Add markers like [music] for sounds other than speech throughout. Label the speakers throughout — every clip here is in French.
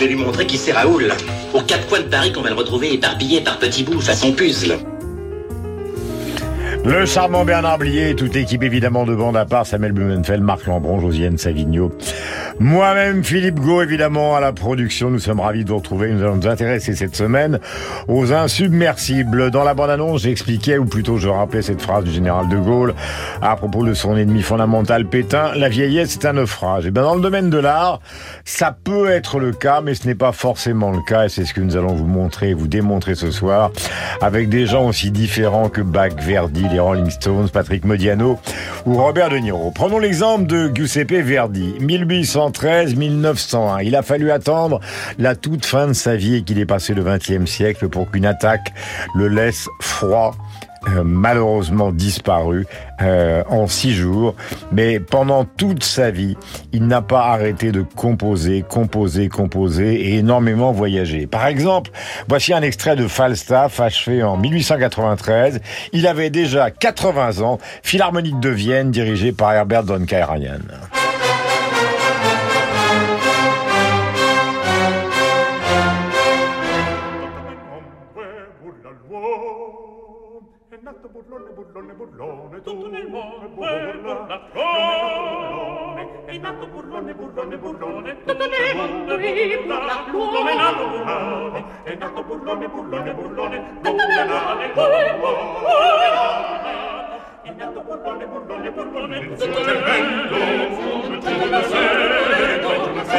Speaker 1: Je vais lui montrer qui c'est Raoul. Aux quatre coins de Paris qu'on va le retrouver éparpillé par petits bouts façon puzzle.
Speaker 2: Le charmant Bernard Blier, toute équipe évidemment de bande à part, Samuel Blumenfeld, Marc Lambron, Josiane Savigno. Moi-même, Philippe Gau, évidemment, à la production. Nous sommes ravis de vous retrouver. Nous allons nous intéresser cette semaine aux insubmersibles. Dans la bande-annonce, j'expliquais, ou plutôt je rappelais cette phrase du général de Gaulle à propos de son ennemi fondamental Pétain. La vieillesse est un naufrage. Et bien, dans le domaine de l'art, ça peut être le cas, mais ce n'est pas forcément le cas. Et c'est ce que nous allons vous montrer, vous démontrer ce soir, avec des gens aussi différents que Bach, Verdi, les Rolling Stones, Patrick Modiano ou Robert De Niro. Prenons l'exemple de Giuseppe Verdi, 1813-1901. Il a fallu attendre la toute fin de sa vie et qu'il ait passé le XXe siècle pour qu'une attaque le laisse froid euh, malheureusement disparu euh, en six jours, mais pendant toute sa vie, il n'a pas arrêté de composer, composer, composer et énormément voyager. Par exemple, voici un extrait de Falstaff achevé en 1893. Il avait déjà 80 ans, Philharmonique de Vienne dirigée par Herbert von Karajan.
Speaker 3: nato burlone, burlone, burlone, tutto nel mondo è burlaflone. È nato. burlone, burlone, burlone, tutto nel mondo è burlaflone. È nato. burlone, è nato. Burlone, burlone, burlone, tutto nel mondo è. È nato. Burlone, burlone, burlone, tutto nel vento, tutto nel vento, tutto nel tutto nel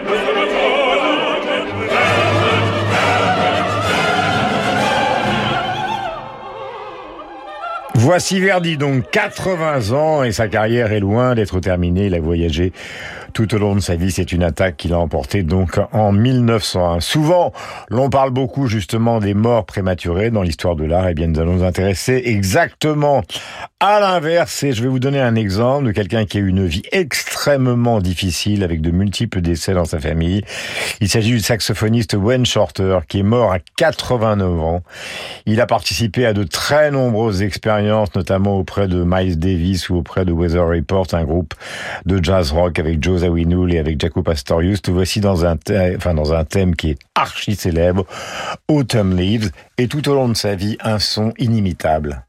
Speaker 3: tutto nel
Speaker 2: Voici Verdi, donc 80 ans et sa carrière est loin d'être terminée. Il a voyagé tout au long de sa vie. C'est une attaque qu'il a emportée donc en 1901. Souvent, l'on parle beaucoup justement des morts prématurées dans l'histoire de l'art. Eh bien, nous allons nous intéresser exactement à l'inverse. Et je vais vous donner un exemple de quelqu'un qui a eu une vie extrêmement difficile avec de multiples décès dans sa famille. Il s'agit du saxophoniste Wayne Shorter qui est mort à 89 ans. Il a participé à de très nombreuses expériences, notamment auprès de Miles Davis ou auprès de Weather Report, un groupe de jazz rock avec Joe Zawinul et avec Jaco Pastorius. Tout voici dans un, enfin, dans un thème qui est archi célèbre, Autumn Leaves, et tout au long de sa vie, un son inimitable.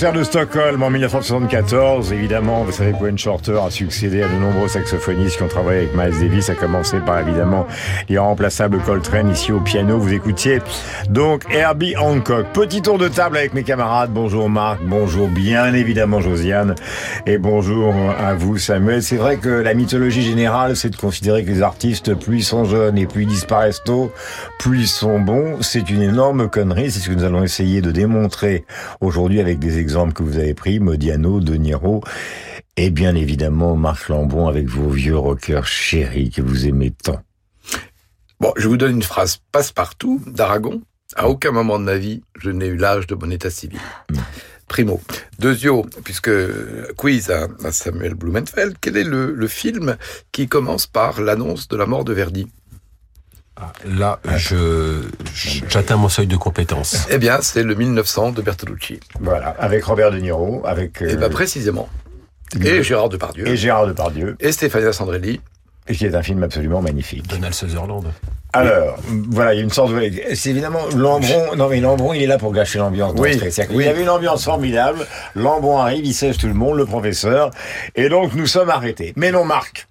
Speaker 2: Concert de Stockholm en 1974, évidemment, vous savez Wayne Shorter a succédé à de nombreux saxophonistes qui ont travaillé avec Miles Davis, à commencer par évidemment l'irremplaçable Coltrane ici au piano. Vous écoutiez donc Herbie Hancock. Petit tour de table avec mes camarades. Bonjour Marc, bonjour bien évidemment Josiane et bonjour à vous Samuel. C'est vrai que la mythologie générale, c'est de considérer que les artistes, plus ils sont jeunes et plus ils disparaissent tôt, plus ils sont bons. C'est une énorme connerie. C'est ce que nous allons essayer de démontrer aujourd'hui avec des exemples que vous avez pris, Modiano, De Niro, et bien évidemment Marc Lambon avec vos vieux rockers chéris que vous aimez tant.
Speaker 4: Bon, je vous donne une phrase passe-partout d'Aragon. À aucun moment de ma vie, je n'ai eu l'âge de mon état civil. Primo. Deuxio, puisque quiz à, à Samuel Blumenfeld, quel est le, le film qui commence par l'annonce de la mort de Verdi?
Speaker 5: Là, je j'atteins mon seuil de compétence.
Speaker 4: Eh bien, c'est le 1900 de Bertolucci.
Speaker 2: Voilà, avec Robert De Niro, avec...
Speaker 4: Et
Speaker 2: euh,
Speaker 4: bien précisément. Et Gérard Depardieu.
Speaker 2: et Gérard Depardieu,
Speaker 4: Et Stéphania Sandrelli.
Speaker 2: et qui est un film absolument magnifique.
Speaker 5: Donald Sutherland.
Speaker 2: Alors, voilà, il y a une sorte de... C'est évidemment Lambron... Non, mais Lambron, il est là pour gâcher l'ambiance.
Speaker 4: Oui, oui.
Speaker 2: y avait une ambiance formidable. Lambron arrive, il sèche tout le monde, le professeur. Et donc, nous sommes arrêtés. Mais non, Marc,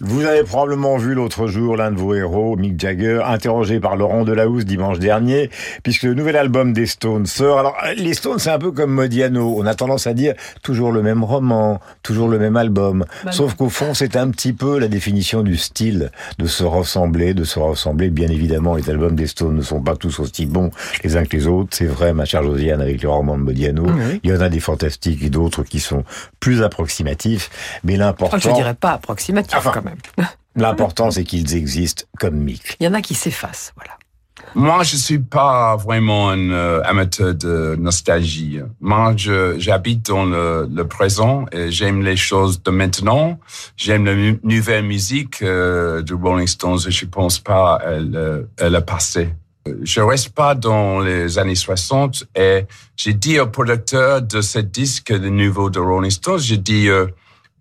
Speaker 2: vous avez probablement vu l'autre jour l'un de vos héros, Mick Jagger, interrogé par Laurent Delahousse dimanche dernier, puisque le nouvel album des Stones sort. Alors, les Stones, c'est un peu comme Modiano. On a tendance à dire toujours le même roman, toujours le même album. Sauf qu'au fond, c'est un petit peu la définition du style, de se ressembler, de se ressembler. Bien évidemment, les albums des Stones ne sont pas tous aussi bons les uns que les autres. C'est vrai, ma chère Josiane, avec les romans de Modiano. Il y en a des fantastiques et d'autres qui sont plus approximatifs. Mais l'important,
Speaker 6: Oh, je dirais pas approximatif
Speaker 2: Enfin.
Speaker 6: quand même.
Speaker 2: l'important, c'est qu'ils existent comme Mick.
Speaker 6: Il y en a qui s'effacent, voilà.
Speaker 7: Moi, je suis pas vraiment un euh, amateur de nostalgie. Moi, j'habite dans le, présent et j'aime les choses de maintenant. J'aime la nouvelle musique euh, de Rolling Stones et je pense pas à le, à passé. Je reste pas dans les années 60 et j'ai dit au producteur de ce disque, le nouveau de Rolling Stones, j'ai dit, euh,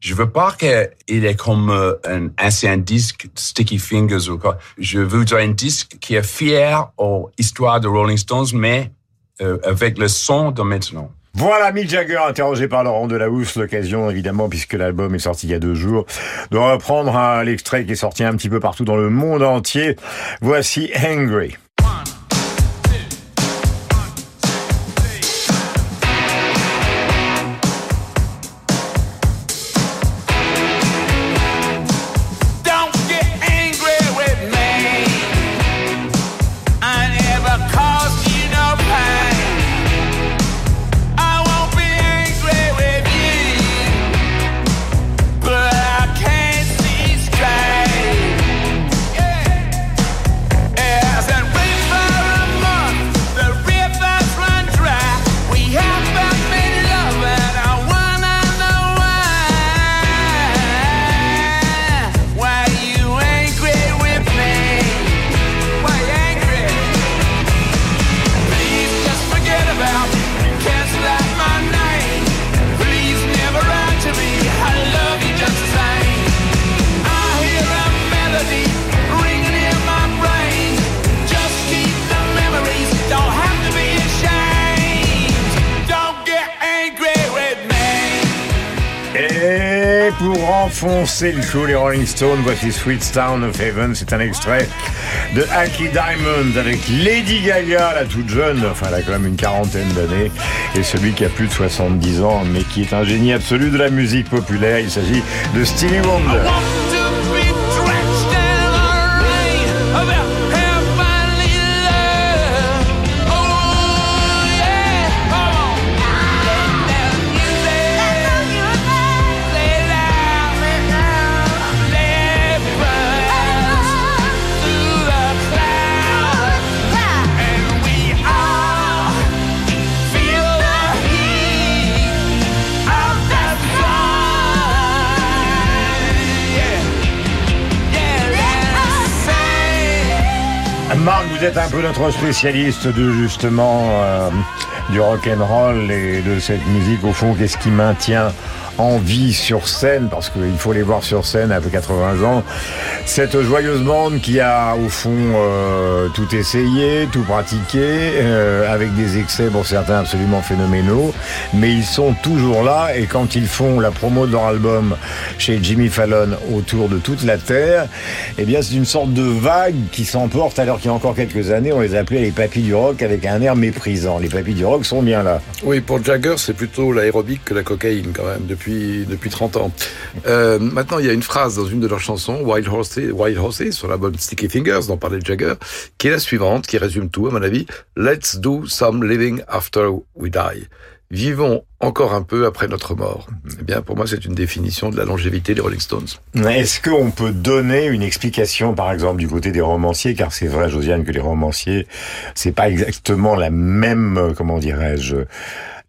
Speaker 7: je veux pas qu'il est comme euh, un ancien disque Sticky Fingers ou quoi. Je voudrais un disque qui est fier aux histoires de Rolling Stones, mais euh, avec le son de maintenant.
Speaker 2: Voilà Mick Jagger interrogé par Laurent Delahousse, l'occasion évidemment puisque l'album est sorti il y a deux jours, de reprendre un- l'extrait qui est sorti un petit peu partout dans le monde entier. Voici Angry. Enfoncer le show, les Rolling Stones, voici Sweet Town of Heaven. C'est un extrait de Aki Diamond avec Lady Gaga, la toute jeune, enfin elle a quand même une quarantaine d'années, et celui qui a plus de 70 ans, mais qui est un génie absolu de la musique populaire. Il s'agit de Stevie Wonder. Vous êtes un peu notre spécialiste de justement euh, du rock and roll et de cette musique au fond. Qu'est-ce qui maintient en vie sur scène? Parce qu'il faut les voir sur scène après 80 ans. Cette joyeuse bande qui a au fond euh, tout essayé, tout pratiqué, euh, avec des excès pour certains absolument phénoménaux, mais ils sont toujours là et quand ils font la promo de leur album chez Jimmy Fallon autour de toute la terre, eh bien c'est une sorte de vague qui s'emporte alors qu'il y a encore quelques années on les appelait les papis du rock avec un air méprisant. Les papis du rock sont bien là.
Speaker 4: Oui, pour Jagger, c'est plutôt l'aérobic que la cocaïne quand même depuis depuis 30 ans. Euh, maintenant, il y a une phrase dans une de leurs chansons, Wild Horses, Wild Horses, sur l'album Sticky Fingers, dont parlait Jagger, qui est la suivante, qui résume tout à mon avis. Let's do some living after we die. Vivons encore un peu après notre mort. Eh bien, pour moi, c'est une définition de la longévité des Rolling Stones.
Speaker 2: Est-ce qu'on peut donner une explication, par exemple, du côté des romanciers, car c'est vrai, Josiane, que les romanciers, c'est pas exactement la même, euh, comment dirais-je,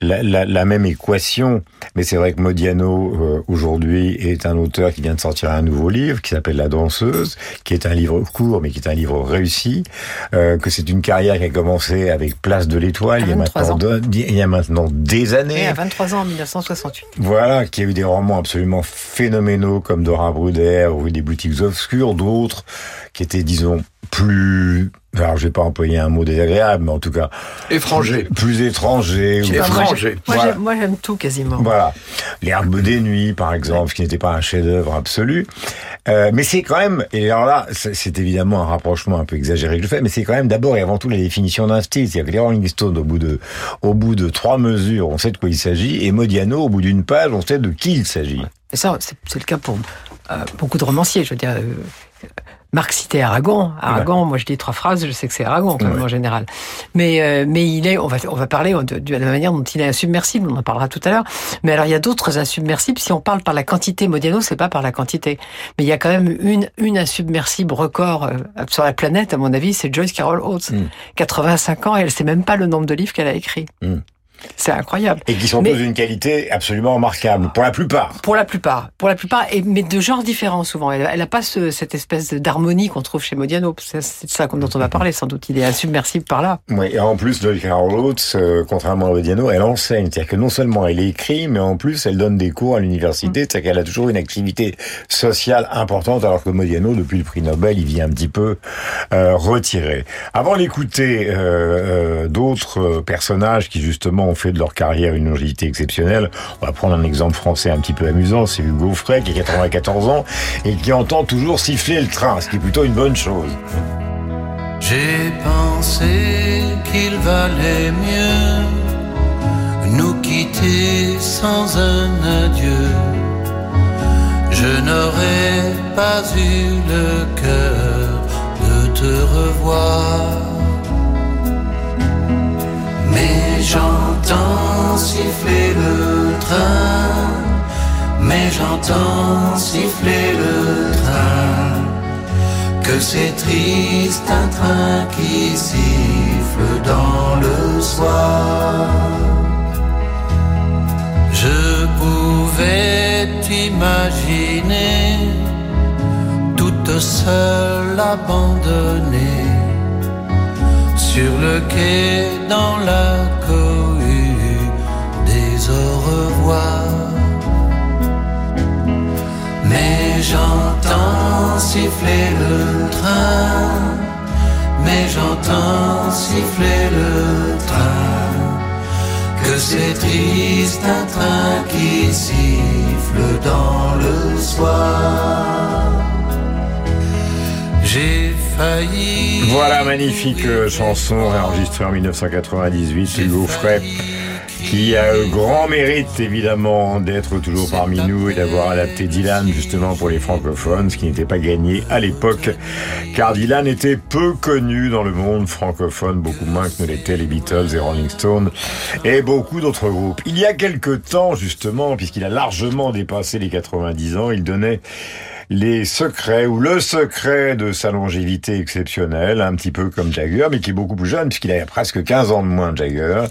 Speaker 2: la, la, la même équation. Mais c'est vrai que Modiano, euh, aujourd'hui, est un auteur qui vient de sortir un nouveau livre qui s'appelle La danseuse, qui est un livre court, mais qui est un livre réussi. Euh, que c'est une carrière qui a commencé avec Place de l'Étoile, il, y a
Speaker 6: 23
Speaker 2: maintenant de- il y a maintenant des années.
Speaker 6: Et à 23 ans en 1968.
Speaker 2: Voilà, qui a eu des romans absolument phénoménaux comme Dora Bruder ou des boutiques obscures, d'autres qui étaient, disons, plus, alors je vais pas employer un mot désagréable, mais en tout cas,
Speaker 4: Étranger.
Speaker 2: plus étrangers. ou-
Speaker 4: Étranger.
Speaker 6: Moi,
Speaker 2: Voilà.
Speaker 6: j'aime- moi, j'aime tout quasiment.
Speaker 2: Voilà, l'herbe des nuits, par exemple, qui n'était pas un chef-d'œuvre absolu, Euh, mais c'est quand même. Et alors là, c'est évidemment un rapprochement un peu exagéré que je fais, mais c'est quand même d'abord et avant tout la définition d'un style. C'est-à-dire que les Rolling Stones, au bout de, au bout de trois mesures, on sait de quoi il s'agit, et Modiano, au bout d'une page, on sait de qui il s'agit.
Speaker 6: Et ça, c'est c'est le cas pour euh, beaucoup de romanciers. Je veux dire, euh, Marc citait Aragon. Aragon, moi je dis trois phrases, je sais que c'est Aragon quand même
Speaker 2: Ouais.
Speaker 6: en général. Mais euh, mais il est, on va on va parler de, de la manière dont il est insubmersible. On en parlera tout à l'heure. Mais alors il y a d'autres insubmersibles. Si on parle par la quantité, Modiano c'est pas par la quantité. Mais il y a quand même une une insubmersible record euh, sur la planète à mon avis, c'est Joyce Carol Oates,
Speaker 2: Mm.
Speaker 6: 85 ans et elle sait même pas le nombre de livres qu'elle a écrit.
Speaker 2: Mm.
Speaker 6: C'est incroyable.
Speaker 2: Et qui sont
Speaker 6: Mais-
Speaker 2: tous d'une qualité absolument remarquable, pour la plupart.
Speaker 6: Pour la plupart, pour la plupart, et, mais de genres différents souvent. Elle, elle a pas ce, cette espèce d'harmonie qu'on trouve chez Modiano. C'est ça dont on va parler sans doute. Il est insubmersible par là.
Speaker 2: Oui, et en plus, Joy Carol Oates, euh, contrairement à Modiano, elle enseigne. C'est-à-dire que non seulement elle écrit, mais en plus, elle donne des cours à l'université. C'est-à-dire qu'elle a toujours une activité sociale importante, alors que Modiano, depuis le prix Nobel, il vient un petit peu euh, retiré. Avant d'écouter euh, d'autres personnages qui, justement, ont fait de leur carrière une longévité exceptionnelle, on va prendre un exemple français un petit peu amusant. C'est Hugo Frey, qui a 94 ans, et qui entend toujours siffler le train, ce qui est plutôt une bonne chose.
Speaker 8: J'ai pensé qu'il valait mieux nous quitter sans un adieu. Je n'aurais pas eu le cœur de te revoir. Mais j'entends siffler le train, mais j'entends siffler le train. Que c'est triste un train qui siffle dans le soir. Je pouvais t'imaginer toute seule abandonnée sur le quai dans la cohue des au revoir. Mais j'entends siffler le train, mais j'entends siffler le train, que c'est triste un train qui siffle dans le soir.
Speaker 2: Voilà, magnifique euh, chanson enregistrée en 1998, Hugo Frey, qui a le grand mérite évidemment d'être toujours parmi nous et d'avoir adapté Dylan justement pour les francophones, ce qui n'était pas gagné à l'époque, car Dylan était peu connu dans le monde francophone, beaucoup moins que ne l'étaient les Beatles et Rolling Stones et beaucoup d'autres groupes. Il y a quelque temps justement, puisqu'il a largement dépassé les 90 ans, il donnait les secrets ou le secret de sa longévité exceptionnelle, un petit peu comme Jagger, mais qui est beaucoup plus jeune puisqu'il a presque 15 ans de moins Jagger.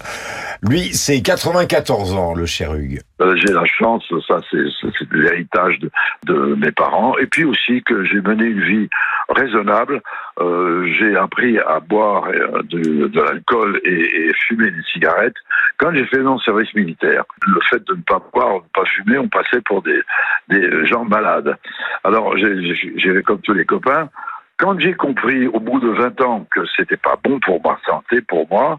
Speaker 2: Lui, c'est 94 ans, le cher Hugues.
Speaker 9: Euh, j'ai la chance, ça c'est l'héritage de, de mes parents, et puis aussi que j'ai mené une vie raisonnable. Euh, j'ai appris à boire euh, de, l'alcool et, fumer des cigarettes quand j'ai fait mon service militaire. Le fait de ne pas boire, de ne pas fumer, on passait pour des, des gens malades. Alors j'ai- comme tous les copains. Quand j'ai compris au bout de 20 ans que c'était pas bon pour ma santé, pour moi,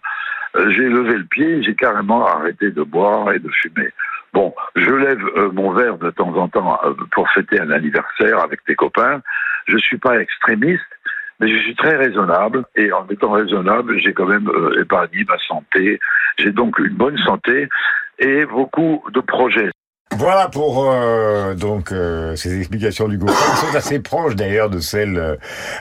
Speaker 9: euh, j'ai levé le pied, j'ai carrément arrêté de boire et de fumer. Bon, je lève mon verre de temps en temps pour fêter un anniversaire avec des copains. Je suis pas extrémiste, mais je suis très raisonnable. Et en étant raisonnable, j'ai quand même euh, épargné ma santé. J'ai donc une bonne santé et beaucoup de projets.
Speaker 2: Voilà pour euh, donc euh, ces explications du qui sont assez proches d'ailleurs de celles euh,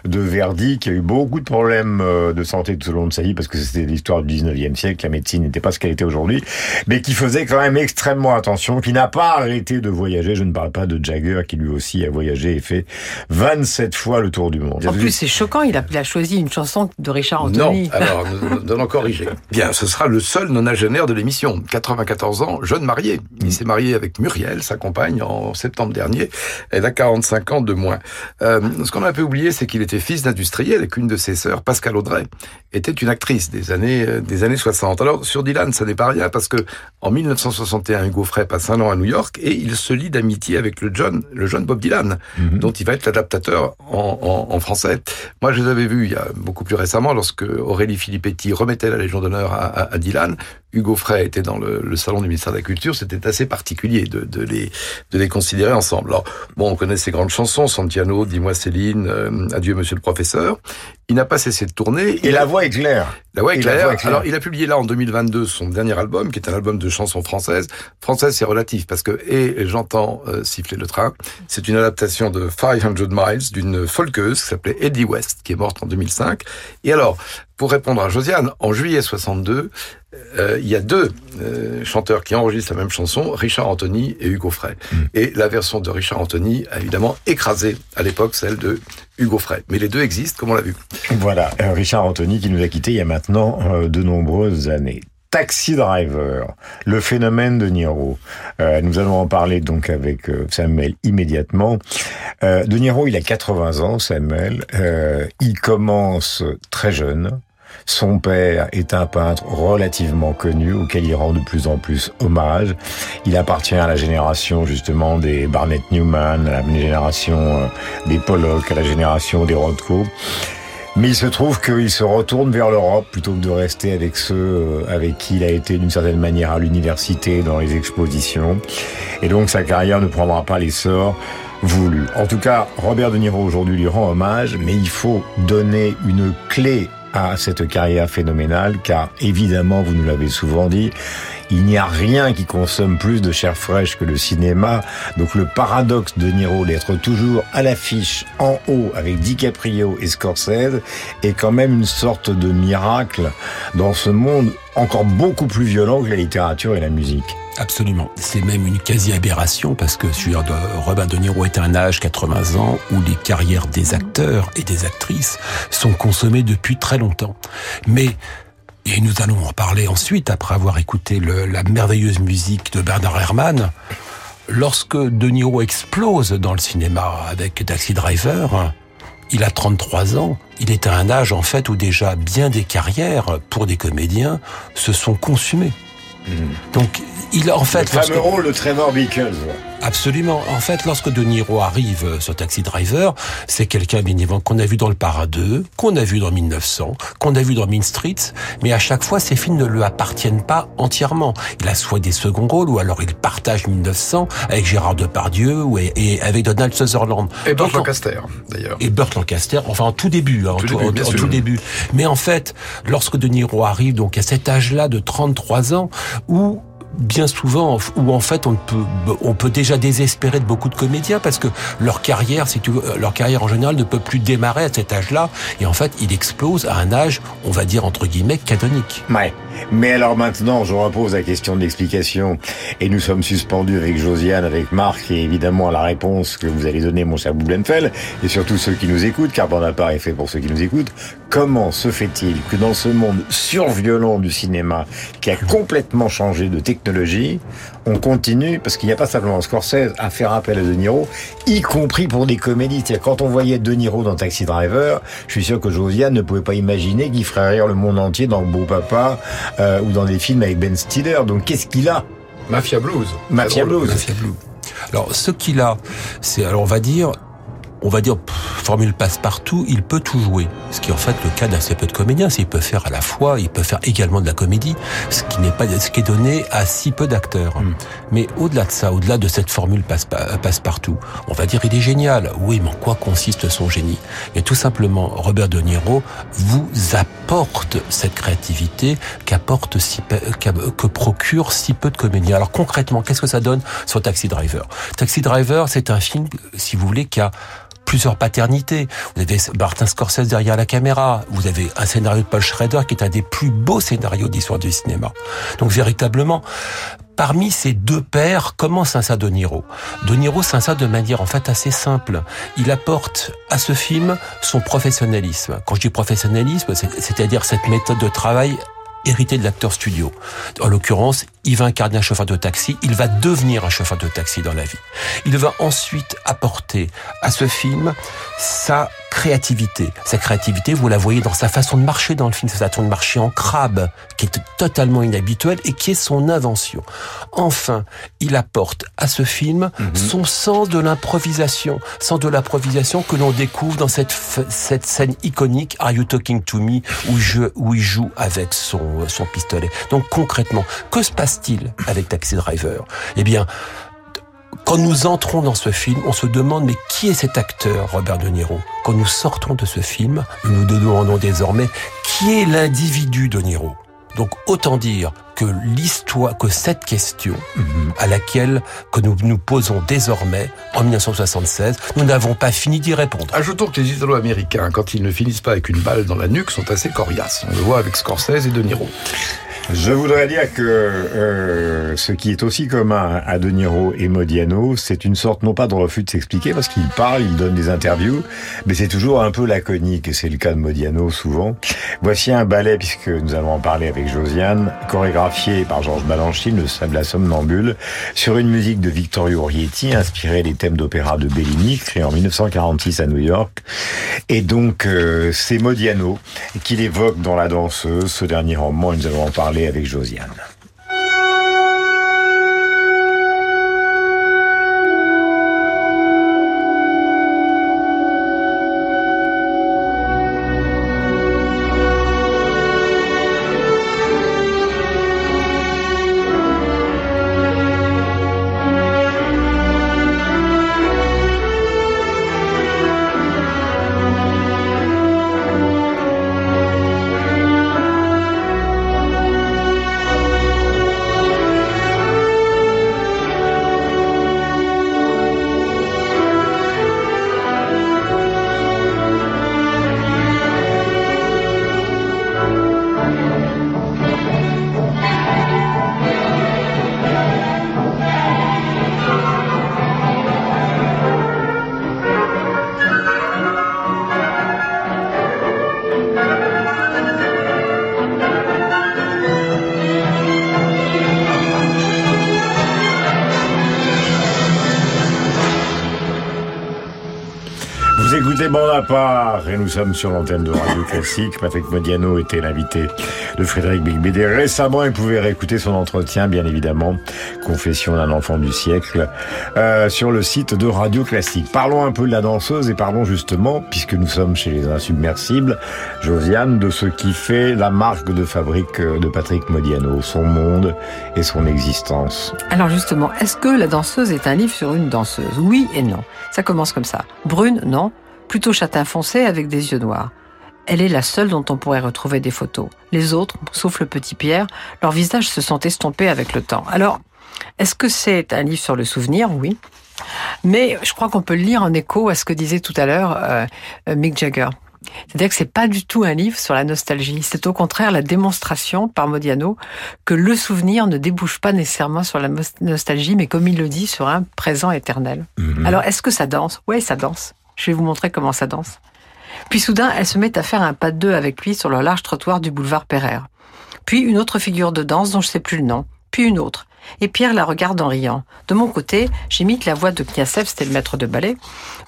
Speaker 2: de Verdi, qui a eu beaucoup de problèmes euh, de santé tout au long de sa vie, parce que c'était l'histoire du 19e siècle, la médecine n'était pas ce qu'elle était aujourd'hui, mais qui faisait quand même extrêmement attention, qui n'a pas arrêté de voyager. Je ne parle pas de Jagger, qui lui aussi a voyagé et fait 27 fois le tour du monde.
Speaker 6: En plus, c'est choquant, il a, il a choisi une chanson de Richard
Speaker 4: Non,
Speaker 6: Anthony.
Speaker 4: alors, [laughs] nous nous allons corriger. Bien, ce sera le seul nonagénaire de l'émission. 94 ans, jeune marié. Il s'est marié avec Muriel, sa compagne, en septembre dernier. Elle a 45 ans de moins. Euh, ce qu'on a un peu oublié, c'est qu'il était fils d'industriel et qu'une de ses sœurs, Pascal Audrey, était une actrice des années, euh, des années 60. Alors, sur Dylan, ça n'est pas rien parce que en 1961, Hugo Frey passe un an à New York et il se lie d'amitié avec le John, le jeune Bob Dylan, dont il va être l'adaptateur en, en- en français. Moi, je les avais vus il y a beaucoup plus récemment lorsque Aurélie Filippetti remettait la Légion d'honneur à, à- à Dylan. Hugo Frey était dans le, le salon du ministère de la Culture. C'était assez particulier de, de les, de les considérer ensemble. Alors, bon, on connaît ses grandes chansons, Santiano, Dis-moi Céline, euh, Adieu Monsieur le Professeur. Il n'a pas cessé de tourner.
Speaker 2: Et la voix est claire.
Speaker 4: La voix est claire.
Speaker 2: voix est claire.
Speaker 4: Alors, il a publié là en 2022 son dernier album, qui est un album de chansons françaises. Française, c'est relatif parce que et j'entends euh, siffler le train. C'est une adaptation de 500 Miles d'une folkeuse qui s'appelait Eddie West, qui est morte en 2005. Et alors, pour répondre à Josiane, en juillet 62, euh, il y a deux euh, chanteurs qui enregistrent la même chanson, Richard Anthony et Hugo Frey. Et la version de Richard Anthony a évidemment écrasé à l'époque celle de Hugo Frey. Mais les deux existent, comme on l'a vu.
Speaker 2: Voilà, euh, Richard Anthony qui nous a quittés il y a maintenant euh, de nombreuses années. Taxi Driver, le phénomène de Niro. Euh, nous allons en parler donc avec Samuel immédiatement. Euh, de Niro, il a 80 ans, Samuel. Euh, il commence très jeune. Son père est un peintre relativement connu auquel il rend de plus en plus hommage. Il appartient à la génération justement des Barnett Newman, à la génération euh, des Pollock, à la génération des Rothko. Mais il se trouve qu'il se retourne vers l'Europe plutôt que de rester avec ceux euh, avec qui il a été d'une certaine manière à l'université, dans les expositions. Et donc sa carrière ne prendra pas l'essor voulu. En tout cas, Robert De Niro aujourd'hui lui rend hommage, mais il faut donner une clé à cette carrière phénoménale, car évidemment, vous nous l'avez souvent dit, il n'y a rien qui consomme plus de chair fraîche que le cinéma. Donc le paradoxe de Niro d'être toujours à l'affiche en haut avec DiCaprio et Scorsese est quand même une sorte de miracle dans ce monde encore beaucoup plus violent que la littérature et la musique.
Speaker 5: Absolument. C'est même une quasi-aberration parce que de Robert De Niro est un âge, 80 ans, où les carrières des acteurs et des actrices sont consommées depuis très longtemps. Mais et nous allons en parler ensuite, après avoir écouté le- la merveilleuse musique de Bernard Herrmann. Lorsque De Niro explose dans le cinéma avec Taxi Driver, il a 33 ans. Il est à un âge, en fait, où déjà bien des carrières pour des comédiens se sont consumées. Donc, il en fait...
Speaker 2: le fameux
Speaker 5: lorsque-
Speaker 2: rôle de Trevor Bickles.
Speaker 5: Absolument. En fait, lorsque De Niro arrive euh, sur Taxi Driver, c'est quelqu'un bien évidemment qu'on a vu dans Le Parrain 2, qu'on a vu dans 1900, qu'on a vu dans Mean Streets, mais à chaque fois, ces films ne lui appartiennent pas entièrement. Il a soit des seconds rôles, ou alors il partage 1900 avec Gérard Depardieu ou et, avec Donald Sutherland.
Speaker 4: Et Burt Lancaster, d'ailleurs.
Speaker 5: et Burt Lancaster, enfin en tout début, hein, en
Speaker 4: Tout début,
Speaker 5: en-
Speaker 4: bien
Speaker 5: en
Speaker 4: sûr.
Speaker 5: tout début. Mais en fait, lorsque De Niro arrive, donc à cet âge-là de 33 ans, où bien souvent, où en fait on peut, on peut déjà désespérer de beaucoup de comédiens parce que leur carrière, si tu veux, leur carrière en général ne peut plus démarrer à cet âge-là. Et en fait, il explose à un âge, on va dire entre guillemets, canonique.
Speaker 2: Ouais. Mais alors maintenant, je repose la question de l'explication. Et nous sommes suspendus avec Josiane, avec Marc, et évidemment la réponse que vous allez donner, mon cher Boubenfeld, et surtout ceux qui nous écoutent, car Bonaparte est fait pour ceux qui nous écoutent. Comment se fait-il que dans ce monde surviolent du cinéma, qui a complètement changé de technologie, on continue, parce qu'il n'y a pas simplement Scorsese, à faire appel à De Niro, y compris pour des comédies. C'est-à-dire, quand on voyait De Niro dans Taxi Driver, je suis sûr que Josiane ne pouvait pas imaginer qu'il ferait rire le monde entier dans Beau Papa, euh, ou dans des films avec Ben Stiller. Donc, qu'est-ce qu'il a?
Speaker 4: Mafia Blues.
Speaker 2: Mafia. Blues.
Speaker 5: Mafia Blue. Alors, ce qu'il a, c'est, alors on va dire, on va dire, pff, formule passe-partout, il peut tout jouer. Ce qui est en fait le cas d'assez peu de comédiens. C'est qu'il peut faire à la fois, il peut faire également de la comédie, ce qui n'est pas ce qui est donné à si peu d'acteurs. Mais au-delà de ça, au-delà de cette formule passe- passe-partout, on va dire il est génial. Oui, mais en quoi consiste son génie? Et tout simplement, Robert De Niro vous apporte cette créativité qu'apporte si peu- que procure si peu de comédiens. Alors concrètement, qu'est-ce que ça donne sur Taxi Driver? Taxi Driver, c'est un film, si vous voulez, qui a plusieurs paternités. Vous avez Martin Scorsese derrière la caméra. Vous avez un scénario de Paul Schrader qui est un des plus beaux scénarios d'histoire du cinéma. Donc véritablement, parmi ces deux pères, comment s'insère De Niro? De Niro s'insère de manière en fait assez simple. Il apporte à ce film son professionnalisme. Quand je dis professionnalisme, c'est- c'est-à-dire cette méthode de travail hérité de l'acteur studio. En l'occurrence, il va incarner un chauffeur de taxi, il va devenir un chauffeur de taxi dans la vie. Il va ensuite apporter à ce film sa créativité. Sa créativité, vous la voyez dans sa façon de marcher dans le film, sa façon de marcher en crabe, qui est totalement inhabituelle et qui est son invention. Enfin, il apporte à ce film son sens de l'improvisation, sens de l'improvisation que l'on découvre dans cette, cette scène iconique Are You Talking to Me où, je, où il joue avec son, son pistolet. Donc concrètement, que se passe-t-il avec Taxi Driver? Eh bien, quand nous entrons dans ce film, on se demande mais qui est cet acteur, Robert De Niro? Quand nous sortons de ce film, nous nous demandons désormais qui est l'individu De Niro? Donc autant dire que l'histoire, que cette question à laquelle que nous nous posons désormais en 1976, nous n'avons pas fini d'y répondre.
Speaker 4: Ajoutons que les Italo-Américains, quand ils ne finissent pas avec une balle dans la nuque, sont assez coriaces. On le voit avec Scorsese et De Niro.
Speaker 2: Je voudrais dire que euh, ce qui est aussi commun à De Niro et Modiano, c'est une sorte non pas de refus de s'expliquer parce qu'il parle, il donne des interviews, mais c'est toujours un peu laconique et c'est le cas de Modiano souvent. Voici un ballet puisque nous allons en parler avec Josiane, chorégraphié par Georges Balanchine, le Sable la Somnambule, sur une musique de Vittorio Rietti inspirée des thèmes d'opéra de Bellini, créé en 1946 à New York. Et donc euh, c'est Modiano qu'il évoque dans La Danseuse, ce dernier roman, nous allons en parler avec Josiane. Vous écoutez Bon à part et nous sommes sur l'antenne de Radio Classique. Patrick Modiano était l'invité de Frédéric Bigbédé. Récemment, il pouvait réécouter son entretien, bien évidemment, Confession d'un enfant du siècle, euh, sur le site de Radio Classique. Parlons un peu de la danseuse et parlons justement, puisque nous sommes chez les Insubmersibles, Josiane, de ce qui fait la marque de fabrique euh, de Patrick Modiano, son monde et son existence.
Speaker 6: Alors justement, est-ce que La danseuse est un livre sur une danseuse? Oui et non. Ça commence comme ça. Brune, non. Plutôt châtain foncé avec des yeux noirs. Elle est la seule dont on pourrait retrouver des photos. Les autres, sauf le petit Pierre, leurs visages se sont estompés avec le temps. Alors, est-ce que c'est un livre sur le souvenir? Oui. Mais je crois qu'on peut le lire en écho à ce que disait tout à l'heure euh, Mick Jagger. C'est-à-dire que c'est pas du tout un livre sur la nostalgie. C'est au contraire la démonstration par Modiano que le souvenir ne débouche pas nécessairement sur la nostalgie, mais comme il le dit, sur un présent éternel. Alors, est-ce que ça danse? Oui, ça danse. Je vais vous montrer comment ça danse. Puis soudain, elle se met à faire un pas de deux avec lui sur le large trottoir du boulevard Pereire. Puis une autre figure de danse dont je sais plus le nom. Puis une autre. Et Pierre la regarde en riant. De mon côté, j'imite la voix de Kniasev, c'était le maître de ballet,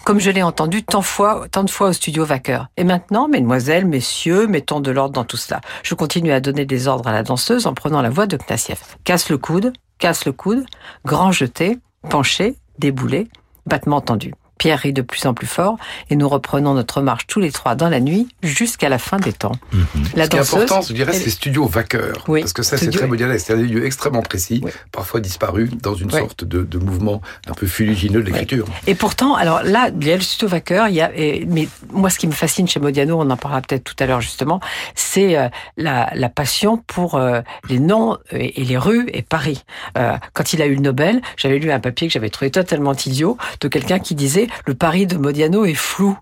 Speaker 6: comme je l'ai entendu tant, de fois au studio Vaqueur. Et maintenant, mesdemoiselles, messieurs, mettons de l'ordre dans tout cela. Je continue à donner des ordres à la danseuse en prenant la voix de Kniasev. Casse le coude, casse le coude, grand jeté, penché, déboulé, battement tendu. Pierre rit de plus en plus fort et nous reprenons notre marche tous les trois dans la nuit jusqu'à la fin des temps. La
Speaker 4: Ce qui est
Speaker 6: danseuse,
Speaker 4: important, je dirais,
Speaker 6: elle-
Speaker 4: c'est les studios vaqueurs.
Speaker 6: Oui,
Speaker 4: Parce que ça, c'est
Speaker 6: studio-
Speaker 4: très moderne. C'est un lieu extrêmement précis, parfois disparu dans une
Speaker 6: Oui.
Speaker 4: sorte de, de mouvement un peu fuligineux de l'écriture.
Speaker 6: Et pourtant, alors là, il y a le studio Vaqueur, il y a, et- mais moi, ce qui me fascine chez Modiano, on en parlera peut-être tout à l'heure justement, c'est euh, la, la passion pour euh, les noms et, et les rues et Paris. Euh, quand il a eu le Nobel, j'avais lu un papier que j'avais trouvé totalement idiot de quelqu'un qui disait le Paris de Modiano est flou.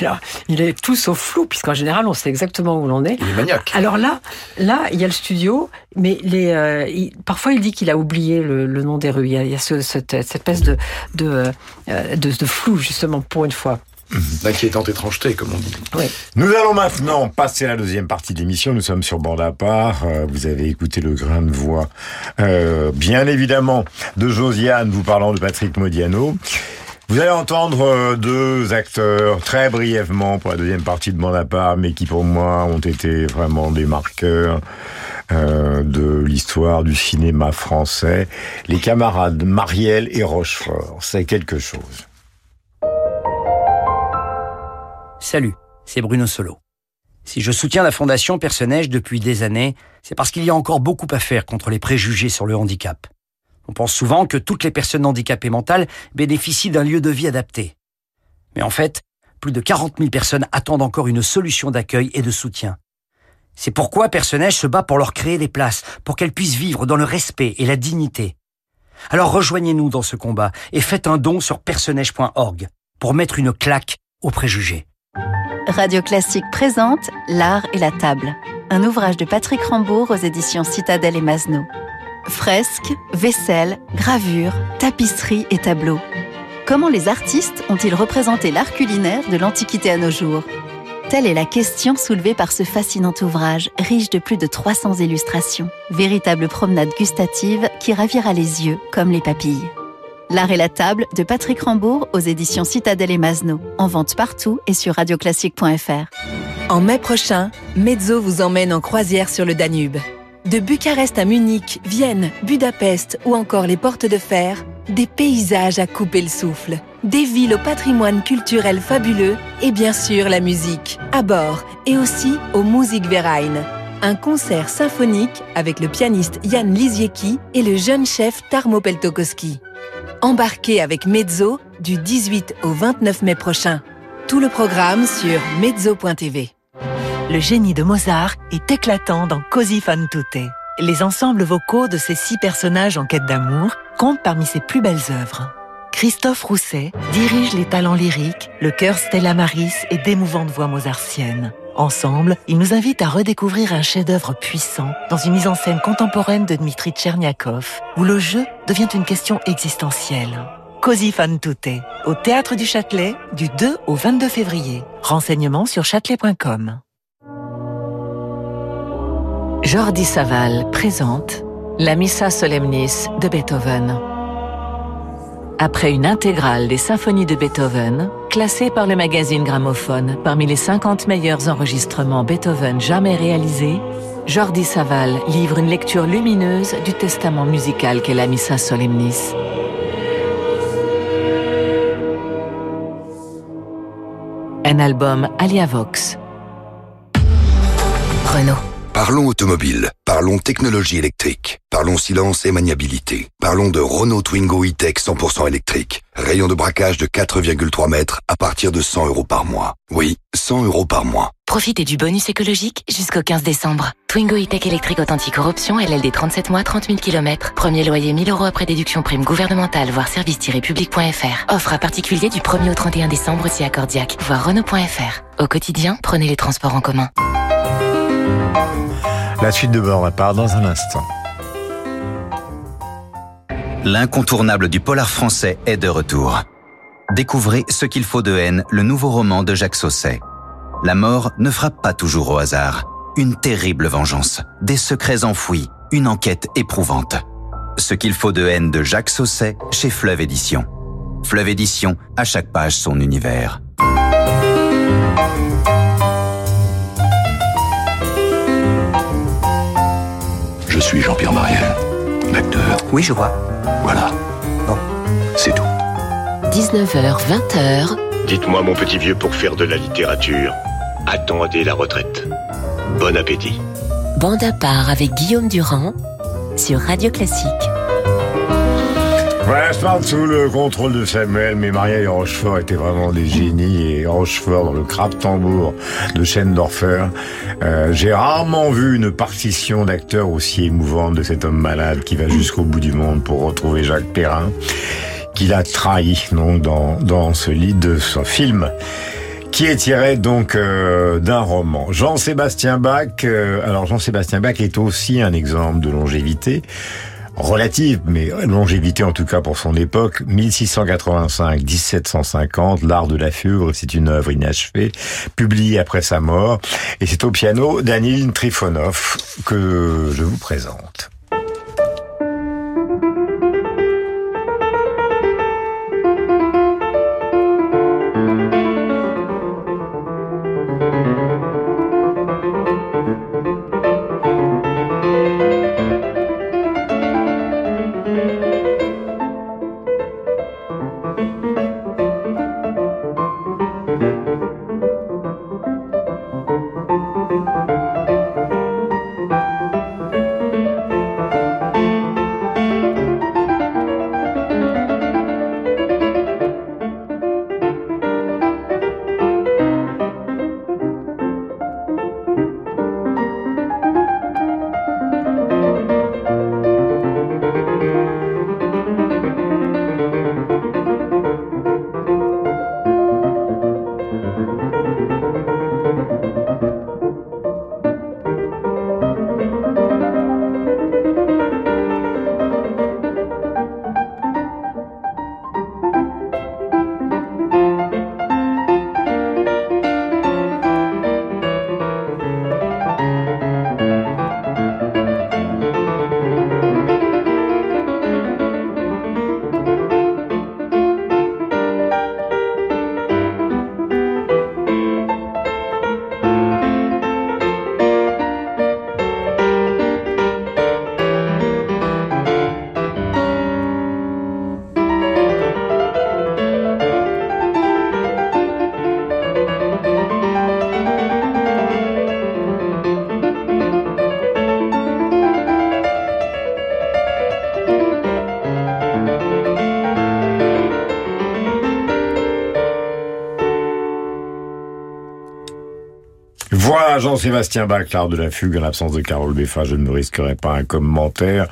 Speaker 6: Et là, il est tout sauf flou, puisqu'en général, on sait exactement où l'on est.
Speaker 4: Il est maniaque.
Speaker 6: Alors là, là, il y a le studio, mais les, euh, il- parfois il dit qu'il a oublié le, le nom des rues. Il y a, il y a ce- cette, cette espèce de, de, euh, de, de flou, justement, pour une fois.
Speaker 4: D'inquiétante étrangeté, comme on dit.
Speaker 2: Nous allons maintenant passer à la deuxième partie de l'émission. Nous sommes sur bande à part. Euh, Vous avez écouté le grain de voix, euh, bien évidemment, de Josiane vous parlant de Patrick Modiano. Vous allez entendre euh, deux acteurs très brièvement pour la deuxième partie de bande à part, mais qui pour moi ont été vraiment des marqueurs euh, de l'histoire du cinéma français. Les camarades Marielle et Rochefort, c'est quelque chose.
Speaker 10: Salut, c'est Bruno Solo. Si je soutiens la Fondation Personnage depuis des années, c'est parce qu'il y a encore beaucoup à faire contre les préjugés sur le handicap. On pense souvent que toutes les personnes handicapées mentales bénéficient d'un lieu de vie adapté. Mais en fait, plus de 40 000 personnes attendent encore une solution d'accueil et de soutien. C'est pourquoi Personnage se bat pour leur créer des places, pour qu'elles puissent vivre dans le respect et la dignité. Alors rejoignez-nous dans ce combat et faites un don sur personnage.org pour mettre une claque aux préjugés.
Speaker 11: Radio Classique présente L'art et la table, un ouvrage de Patrick Rambourg aux éditions Citadel et Masneau. Fresques, vaisselle, gravures, tapisseries et tableaux. Comment les artistes ont-ils représenté l'art culinaire de l'Antiquité à nos jours? Telle est la question soulevée par ce fascinant ouvrage, riche de plus de 300 illustrations. Véritable promenade gustative qui ravira les yeux comme les papilles. L'art et la table de Patrick Rambourg aux éditions Citadel et Masneau. En vente partout et sur radioclassique.fr.
Speaker 12: En mai prochain, Mezzo vous emmène en croisière sur le Danube. De Bucarest à Munich, Vienne, Budapest ou encore les portes de fer, des paysages à couper le souffle, des villes au patrimoine culturel fabuleux et bien sûr la musique, à bord et aussi au Musikverein. Un concert symphonique avec le pianiste Jan Lisiecki et le jeune chef Tarmo Peltokoski. Embarquez avec Mezzo du 18 au 29 mai prochain. Tout le programme sur mezzo.tv.
Speaker 13: Le génie de Mozart est éclatant dans Così fan tutte. Les ensembles vocaux de ces six personnages en quête d'amour comptent parmi ses plus belles œuvres. Christophe Rousset dirige les talents lyriques, le chœur Stella Maris et d'émouvantes voix mozartiennes. Ensemble, ils nous invitent à redécouvrir un chef-d'œuvre puissant dans une mise en scène contemporaine de Dmitri Tcherniakov, où le jeu devient une question existentielle. Così fan tutte, au Théâtre du Châtelet, du 2 au 22 février. Renseignements sur châtelet.com. Jordi Saval présente la Missa Solemnis de Beethoven. Après une intégrale des symphonies de Beethoven, classée par le magazine Gramophone parmi les 50 meilleurs enregistrements Beethoven jamais réalisés, Jordi Saval livre une lecture lumineuse du testament musical qu'est la Missa Solemnis. Un album Aliavox.
Speaker 14: Renault. Parlons automobile, parlons technologie électrique, parlons silence et maniabilité, parlons de Renault Twingo e-Tech 100% électrique. Rayon de braquage de 4,3 mètres à partir de 100 euros par mois. Oui, 100 euros par mois.
Speaker 15: Profitez du bonus écologique jusqu'au 15 décembre. Twingo e-Tech électrique authentique corruption, LLD 37 mois, 30 000 km. Premier loyer 1000 euros après déduction prime gouvernementale, voire service-public.fr. Offre à particulier du 1er au 31 décembre si accordiaque, voire Renault.fr. Au quotidien, prenez les transports en commun.
Speaker 2: La suite de bord à part dans un instant.
Speaker 16: L'incontournable du polar français est de retour. Découvrez Ce qu'il faut de haine, le nouveau roman de Jacques Sausset. La mort ne frappe pas toujours au hasard. Une terrible vengeance, des secrets enfouis, une enquête éprouvante. Ce qu'il faut de haine de Jacques Sausset chez Fleuve Édition. Fleuve Édition, à chaque page son univers.
Speaker 17: Suis Jean-Pierre Mariel, l'acteur.
Speaker 10: Oui, je vois.
Speaker 17: Voilà. C'est tout.
Speaker 18: 19h, 20h,
Speaker 1: Dites-moi, mon petit vieux, pour faire de la littérature, attendez la retraite. Bon appétit.
Speaker 18: bande à part avec Guillaume Durand sur Radio Classique.
Speaker 2: Voilà, je sous le contrôle de Samuel, mais Maria et Rochefort étaient vraiment des génies et Rochefort dans le crabe tambour de Schendorfer. Euh, J'ai rarement vu une partition d'acteur aussi émouvante de cet homme malade qui va jusqu'au bout du monde pour retrouver Jacques Perrin, qu'il a trahi donc dans, dans ce lit de ce film qui est tiré donc euh, d'un roman. Jean-Sébastien Bach, euh, alors Jean-Sébastien Bach est aussi un exemple de longévité relative, mais longévité en tout cas pour son époque, 1685-1750, L'Art de la Fugue, c'est une œuvre inachevée, publiée après sa mort, et c'est au piano d'Anil Trifonov que je vous présente. Voilà Jean-Sébastien Bach, l'art de la fugue, en l'absence de Carole Beffa, je ne me risquerai pas un commentaire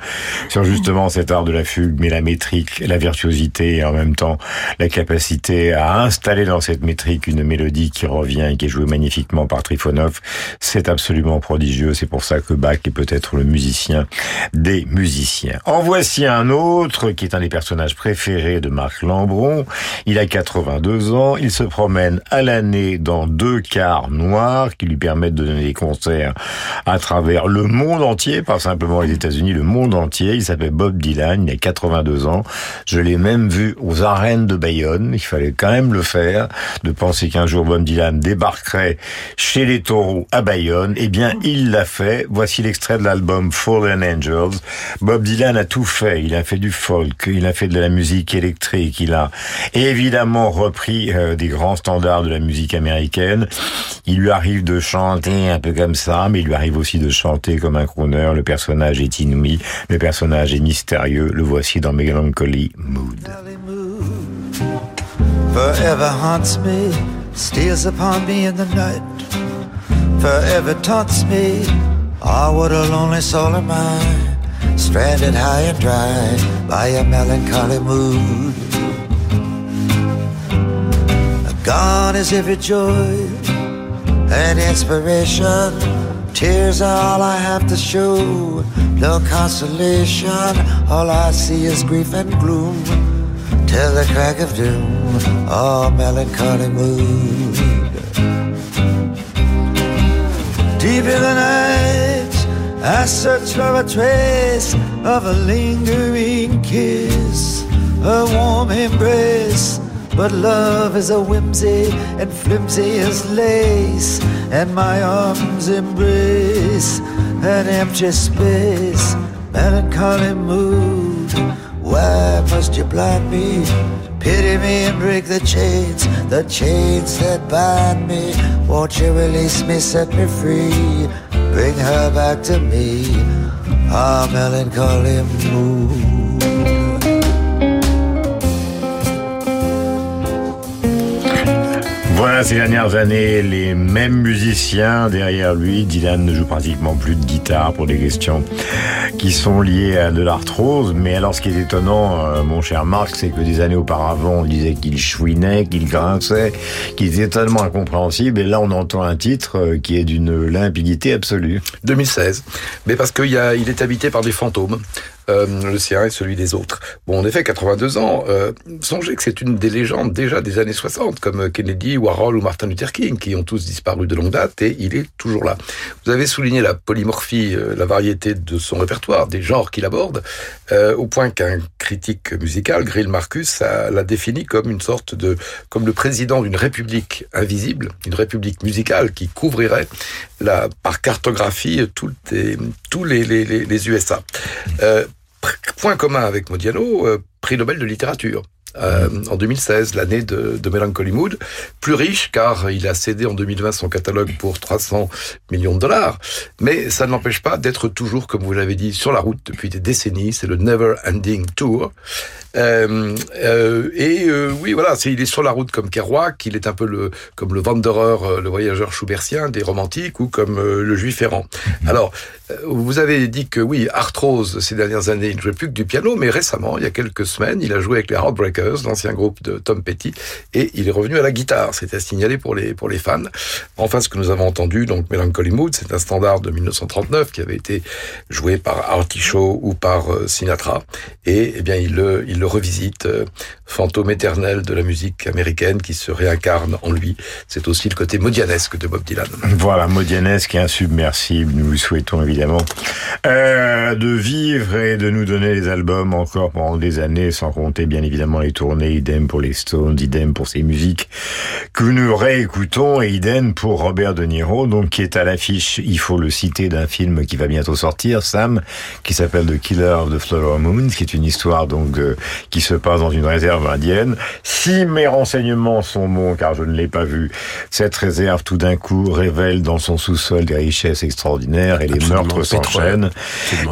Speaker 2: sur justement cet art de la fugue, mais la métrique, la virtuosité et en même temps la capacité à installer dans cette métrique une mélodie qui revient et qui est jouée magnifiquement par Trifonov, c'est absolument prodigieux. C'est pour ça que Bach est peut-être le musicien des musiciens. En voici un autre qui est un des personnages préférés de Marc Lambron. Il a 82 ans, il se promène à l'année dans deux cars noirs lui permettent de donner des concerts à travers le monde entier, pas simplement les États-Unis, le monde entier. Il s'appelle Bob Dylan, il a 82 ans. Je l'ai même vu aux arènes de Bayonne. Il fallait quand même le faire, de penser qu'un jour Bob Dylan débarquerait chez les taureaux à Bayonne. Eh bien, il l'a fait. Voici l'extrait de l'album Fallen Angels. Bob Dylan a tout fait. Il a fait du folk, il a fait de la musique électrique, il a évidemment repris euh, des grands standards de la musique américaine. Il lui arrive de chanter un peu comme ça, mais il lui arrive aussi de chanter comme un crooner. Le personnage est inouï, le personnage est mystérieux. Le voici dans Melancholy Mood.
Speaker 19: Forever haunts me, steals upon me in the night. Forever taunts me. Ah, what a lonely soul am I, stranded high and dry by a melancholy mood. Gone is every joy and inspiration. Tears are all I have to show. No consolation. All I see is grief and gloom. Till the crack of doom. Oh, melancholy mood. Deep in the night, I search for a trace of a lingering kiss, a warm embrace. But love is a whimsy and flimsy as lace, and my arms embrace an empty space, melancholy mood.
Speaker 8: Why must you blind me? Pity me and break the chains, the chains that bind me. Won't you release me, set me free? Bring her back to me. Our melancholy mood.
Speaker 2: Voilà ces dernières années, les mêmes musiciens derrière lui. Dylan ne joue pratiquement plus de guitare pour des questions qui sont liées à de l'arthrose. Mais alors, ce qui est étonnant, euh, mon cher Marc, c'est que des années auparavant, on disait qu'il chouinait, qu'il grinçait, qu'il était totalement incompréhensible. Et là, on entend un titre euh, qui est d'une limpidité absolue.
Speaker 4: 2016. Mais parce qu'il il est habité par des fantômes. Euh, le sien et celui des autres. Bon, en effet, 82 ans. Euh, songez que c'est une des légendes déjà des années 60, comme Kennedy, Warhol ou Martin Luther King, qui ont tous disparu de longue date, et il est toujours là. Vous avez souligné la polymorphie, euh, la variété de son répertoire, des genres qu'il aborde, euh, au point qu'un critique musical, Grill Marcus, l'a défini comme une sorte de, comme le président d'une république invisible, une république musicale qui couvrirait par cartographie tous les, USA. Euh, point commun avec Modiano, euh, prix Nobel de littérature. Euh, en 2016, l'année de, de Melancholy Mood, plus riche car il a cédé en 2020 son catalogue pour 300 millions de dollars, mais ça ne l'empêche pas d'être toujours, comme vous l'avez dit, sur la route depuis des décennies. C'est le Never Ending Tour. Euh, euh, et oui, voilà, il est sur la route comme Kerouac, il est un peu le, comme le Wanderer, le voyageur schubertien des romantiques, ou comme le juif errant. Alors, euh, vous avez dit que oui, Arthrose, ces dernières années, il ne jouait plus que du piano, mais récemment, il y a quelques semaines, il a joué avec les Heartbreakers, l'ancien groupe de Tom Petty, et il est revenu à la guitare. C'était signalé pour les, pour les fans. Enfin, ce que nous avons entendu, donc Melancholy Mood, c'est un standard de 1939 qui avait été joué par Artie Shaw ou par euh, Sinatra. Et eh bien, il le, il le revisite, euh, fantôme éternel de la musique américaine qui se réincarne en lui. C'est aussi le côté modianesque de Bob Dylan.
Speaker 2: Voilà, Modianesque et insubmersible. Nous vous souhaitons évidemment euh, de vivre et de nous donner les albums encore pendant des années, sans compter bien évidemment tournées, idem pour les Stones, idem pour ces musiques que nous réécoutons, et idem pour Robert De Niro, donc qui est à l'affiche, il faut le citer, d'un film qui va bientôt sortir, Sam, qui s'appelle The Killer of the Flower Moon, qui est une histoire donc de- qui se passe dans une réserve indienne. Si mes renseignements sont bons, car je ne l'ai pas vu, cette réserve tout d'un coup révèle dans son sous-sol des richesses extraordinaires et les meurtres s'enchaînent.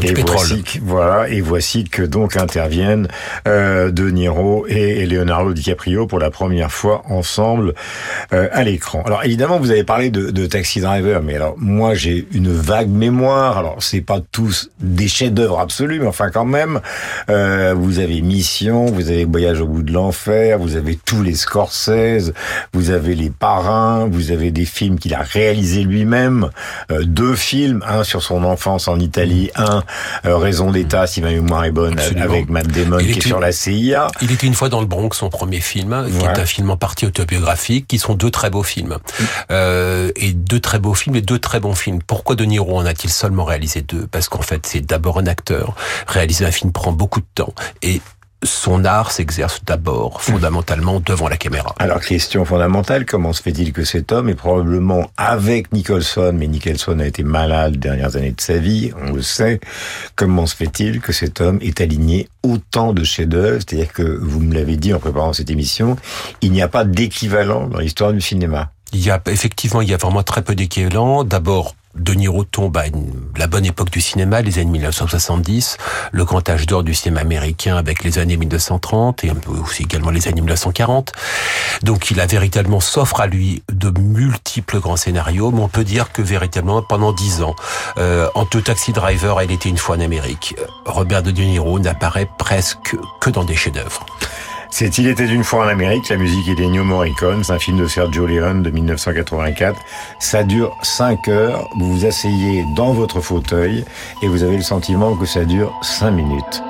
Speaker 2: Et voici que- voilà, et voici que donc interviennent euh, De Niro et Leonardo DiCaprio pour la première fois ensemble euh, à l'écran. Alors évidemment, vous avez parlé de, de Taxi Driver, mais alors moi j'ai une vague mémoire. Alors c'est pas tous des chefs-d'œuvre absolus, mais enfin quand même, euh, vous avez Mission, vous avez Voyage au bout de l'enfer, vous avez tous les Scorsese, vous avez les Parrains, vous avez des films qu'il a réalisés lui-même, euh, deux films, un sur son enfance en Italie, un euh, Raison d'État, si ma mémoire est bonne,
Speaker 5: Absolument.
Speaker 2: avec Matt Damon
Speaker 5: Il
Speaker 2: qui est sur la CIA.
Speaker 5: Il était une fois dans le Bronx, son premier film, qui
Speaker 2: Ouais.
Speaker 5: est un film en partie autobiographique, qui sont deux très beaux films. Euh, et deux très beaux films et deux très bons films. Pourquoi De Niro en a-t-il seulement réalisé deux? Parce qu'en fait, c'est d'abord un acteur. Réaliser un film prend beaucoup de temps. Et son art s'exerce d'abord, fondamentalement, devant la caméra.
Speaker 2: Alors, question fondamentale, comment se fait-il que cet homme est probablement avec Nicholson, mais Nicholson a été malade les dernières années de sa vie, on le sait, comment se fait-il que cet homme est aligné autant de chefs-d'œuvre? C'est-à-dire que, vous me l'avez dit en préparant cette émission, il n'y a pas d'équivalent dans l'histoire du cinéma.
Speaker 5: Il y a effectivement, il y a vraiment très peu d'équivalents. D'abord, De Niro tombe à la bonne époque du cinéma, les années 1970, le grand âge d'or du cinéma américain avec les années 1930 et aussi également les années 1940. Donc il a véritablement s'offre à lui de multiples grands scénarios, mais on peut dire que véritablement pendant dix ans, euh, en Taxi Driver, elle était une fois en Amérique. Robert De Niro n'apparaît presque que dans des chefs-d'œuvre.
Speaker 2: C'est Il était une fois en Amérique, la musique est d'Ennio Morricone, c'est un film de Sergio Leone de 1984. Ça dure 5 heures, vous vous asseyez dans votre fauteuil et vous avez le sentiment que ça dure 5 minutes.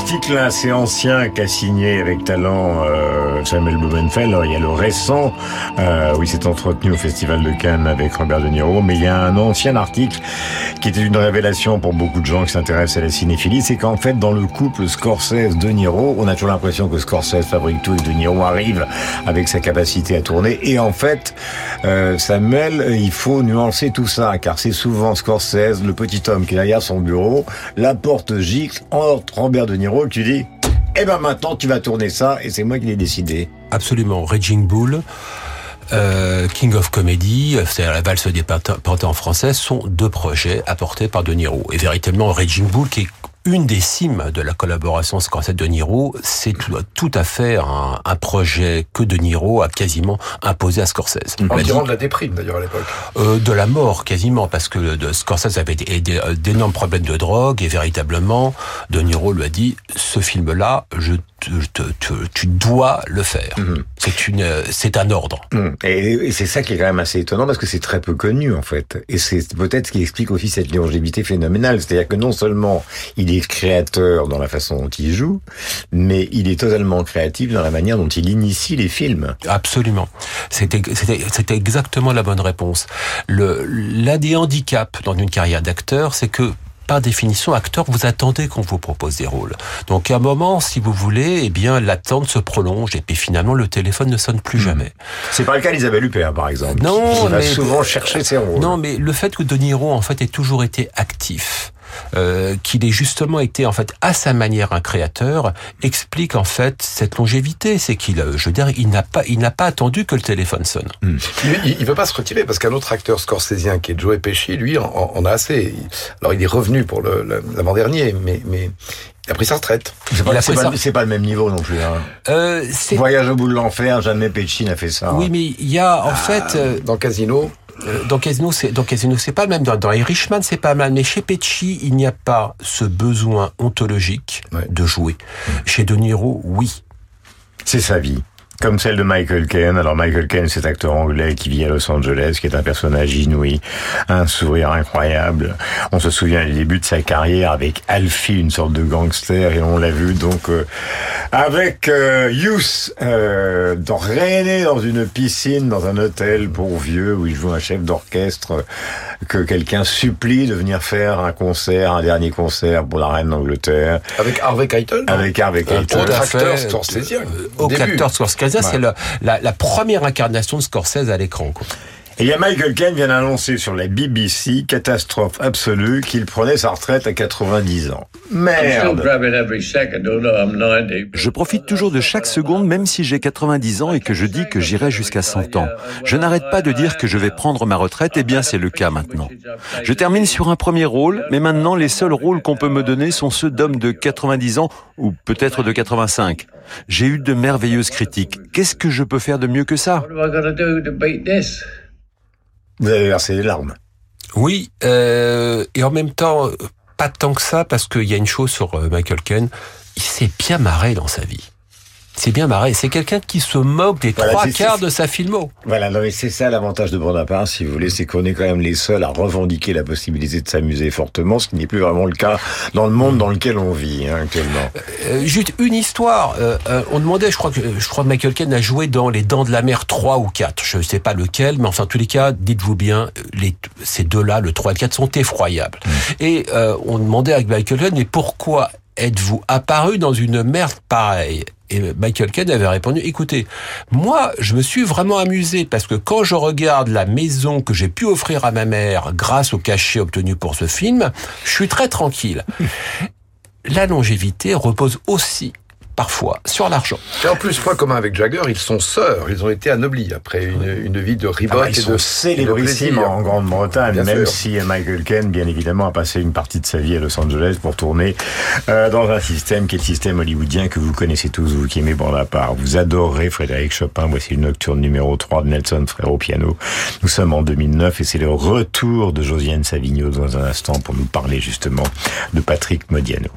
Speaker 2: Dans un article assez ancien qu'a signé avec talent euh, Samuel Blumenfeld, alors, il y a le récent, euh, où il s'est entretenu au Festival de Cannes avec Robert De Niro, mais il y a un ancien article qui était une révélation pour beaucoup de gens qui s'intéressent à la cinéphilie, c'est qu'en fait, dans le couple Scorsese-De Niro, on a toujours l'impression que Scorsese fabrique tout et De Niro arrive avec sa capacité à tourner, et en fait, euh, Samuel, il faut nuancer tout ça, car c'est souvent Scorsese, le petit homme qui est derrière son bureau, la porte gicle, entre Robert De Niro, tu dis, eh ben maintenant tu vas tourner ça, et c'est moi qui l'ai décidé.
Speaker 5: Absolument. Raging Bull, euh, King of Comedy, c'est la valse des pantins en français, sont deux projets apportés par De Niro. Et véritablement, Raging Bull, qui est une des cimes de la collaboration Scorsese-De Niro, c'est tout, tout à fait un, un, projet que De Niro a quasiment imposé à Scorsese.
Speaker 4: En tirant de la déprime d'ailleurs à l'époque.
Speaker 5: Euh, de la mort quasiment, parce que de Scorsese avait d'énormes problèmes de drogue et véritablement, De Niro lui a dit, ce film-là, je tu dois le faire. Mmh. C'est une, c'est un ordre.
Speaker 2: Mmh. Et, et c'est ça qui est quand même assez étonnant parce que c'est très peu connu en fait. Et c'est peut-être ce qui explique aussi cette longévité phénoménale. C'est-à-dire que non seulement il est créateur dans la façon dont il joue, mais il est totalement créatif dans la manière dont il initie les films.
Speaker 5: Absolument. C'était, c'était, c'était exactement la bonne réponse. Le, l'un des handicaps dans une carrière d'acteur, c'est que par définition, acteur, vous attendez qu'on vous propose des rôles. Donc à un moment, si vous voulez, eh bien l'attente se prolonge et puis finalement le téléphone ne sonne plus mmh. jamais.
Speaker 2: C'est pas le cas d'Isabelle Huppert, par exemple.
Speaker 5: Non,
Speaker 2: qui va
Speaker 5: mais
Speaker 2: souvent chercher ses rôles.
Speaker 5: Non, mais le fait que De Niro en fait ait toujours été actif. Euh, qu'il ait justement été en fait à sa manière un créateur explique en fait cette longévité c'est qu'il je veux dire il n'a pas il n'a pas attendu que le téléphone sonne
Speaker 4: mmh. il, il veut pas se retirer parce qu'un autre acteur scorsésien qui est Joe Pesci lui en, en a assez alors il est revenu pour l'avant-dernier mais mais il a pris sa retraite.
Speaker 2: C'est pas, pas, le même niveau non plus. Hein.
Speaker 5: Euh,
Speaker 2: Voyage au bout de l'enfer, jamais Pesci n'a fait ça.
Speaker 5: Oui, mais il y a en
Speaker 4: ah,
Speaker 5: fait euh,
Speaker 4: dans Casino.
Speaker 5: Euh, dans Casino, c'est dans Casino, c'est pas le même. Dans, dans Irishman, c'est pas mal. Mais chez Pesci, il n'y a pas ce besoin ontologique ouais. de jouer. Mmh. Chez De Niro, oui.
Speaker 2: C'est sa vie comme celle de Michael Caine. Alors Michael Caine, cet acteur anglais qui vit à Los Angeles, qui est un personnage inouï, un sourire incroyable. On se souvient du début de sa carrière avec Alfie, une sorte de gangster, et on l'a vu donc euh, avec euh, Youth, euh, dans René dans une piscine, dans un hôtel pour vieux, où il joue un chef d'orchestre que quelqu'un supplie de venir faire un concert, un dernier concert pour la reine d'Angleterre.
Speaker 4: Avec Harvey Keitel?
Speaker 2: Avec Harvey Keitel.
Speaker 4: Autre acteur scorsésien.
Speaker 5: Autre acteur scorsésien. Ouais. c'est la, la, la, première incarnation de Scorsese à l'écran.
Speaker 2: Et il y a Michael Caine vient d'annoncer sur la BBC, catastrophe absolue, qu'il prenait sa retraite à 90 ans. Merde
Speaker 20: Je profite toujours de chaque seconde, même si j'ai 90 ans et que je dis que j'irai jusqu'à 100 ans. Je n'arrête pas de dire que je vais prendre ma retraite, et bien c'est le cas maintenant. Je termine sur un premier rôle, mais maintenant les seuls rôles qu'on peut me donner sont ceux d'hommes de 90 ans, ou peut-être de 85. J'ai eu de merveilleuses critiques. Qu'est-ce que je peux faire de mieux que ça?
Speaker 2: Vous avez versé des larmes.
Speaker 5: Oui, euh, et en même temps, pas tant que ça, parce qu'il y a une chose sur euh, Michael Caine, il s'est bien marré dans sa vie. C'est bien marré. C'est quelqu'un qui se moque des voilà, trois quarts de sa filmo.
Speaker 2: Voilà, non mais c'est ça l'avantage de Bonaparte, si vous voulez, c'est qu'on est quand même les seuls à revendiquer la possibilité de s'amuser fortement, ce qui n'est plus vraiment le cas dans le monde dans lequel on vit hein, actuellement.
Speaker 5: Euh, juste une histoire. Euh, on demandait, je crois que je crois que Michael Caine a joué dans Les Dents de la Mer 3 ou 4. Je ne sais pas lequel, mais enfin, en tous les cas, dites-vous bien, les, ces deux-là, le 3 et le 4, sont effroyables. Mmh. Et euh, on demandait à Michael Caine, mais pourquoi êtes-vous apparu dans une merde pareille? Et Michael Caine avait répondu, écoutez, moi, je me suis vraiment amusé parce que quand je regarde la maison que j'ai pu offrir à ma mère grâce au cachet obtenu pour ce film, je suis très tranquille. [laughs] la longévité repose aussi parfois sur l'argent.
Speaker 4: Et en plus, point commun avec Jagger, ils sont sœurs. Ils ont été anoblis après une, une vie de ribote
Speaker 2: ah bah, ils
Speaker 4: et de
Speaker 2: célébrissimes en Grande-Bretagne, même sûr. si Michael Caine, bien évidemment, a passé une partie de sa vie à Los Angeles pour tourner euh, dans un système qui est le système hollywoodien que vous connaissez tous, vous qui aimez Bonaparte. Vous adorez Frédéric Chopin. Voici le nocturne numéro 3 de Nelson Frère au piano. Nous sommes en 2009 et c'est le retour de Josiane Savigno dans un instant pour nous parler justement de Patrick Modiano.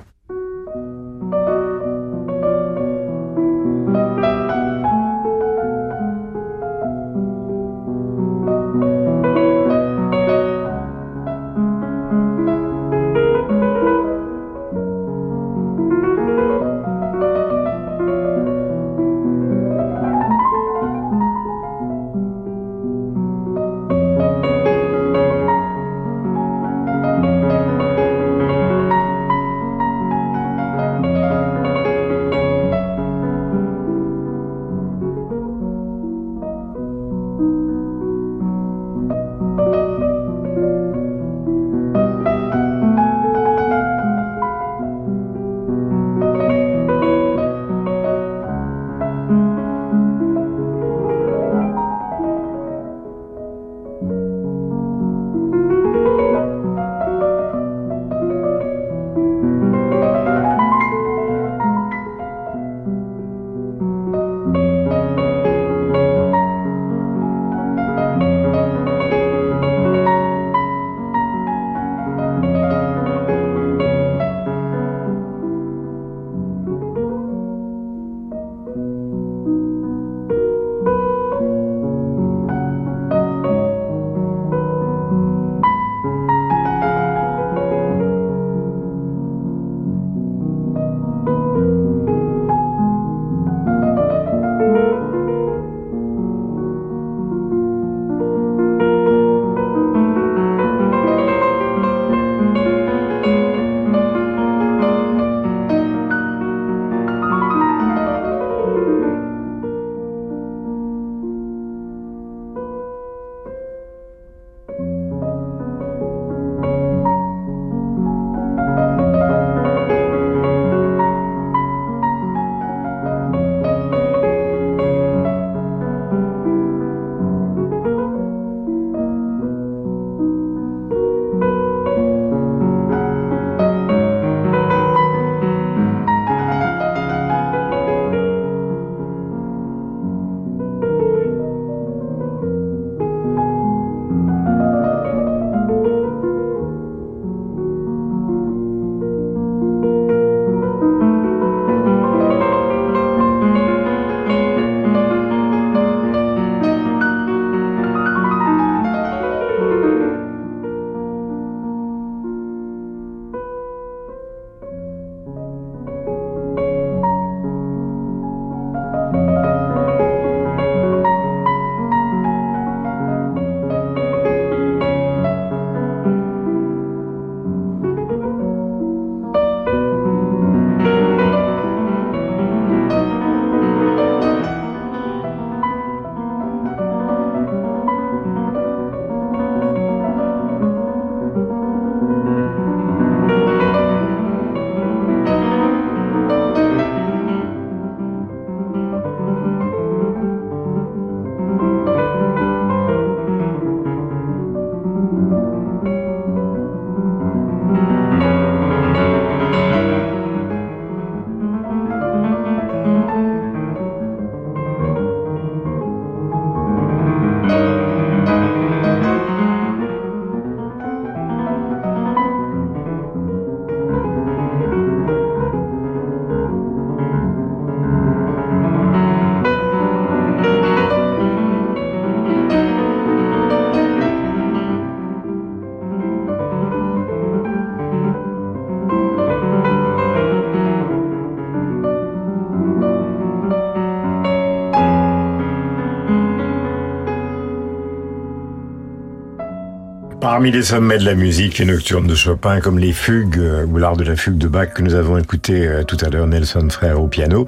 Speaker 2: Parmi les sommets de la musique, les nocturnes de Chopin, comme les fugues euh, ou l'art de la fugue de Bach que nous avons écouté euh, tout à l'heure, Nelson Frère au piano.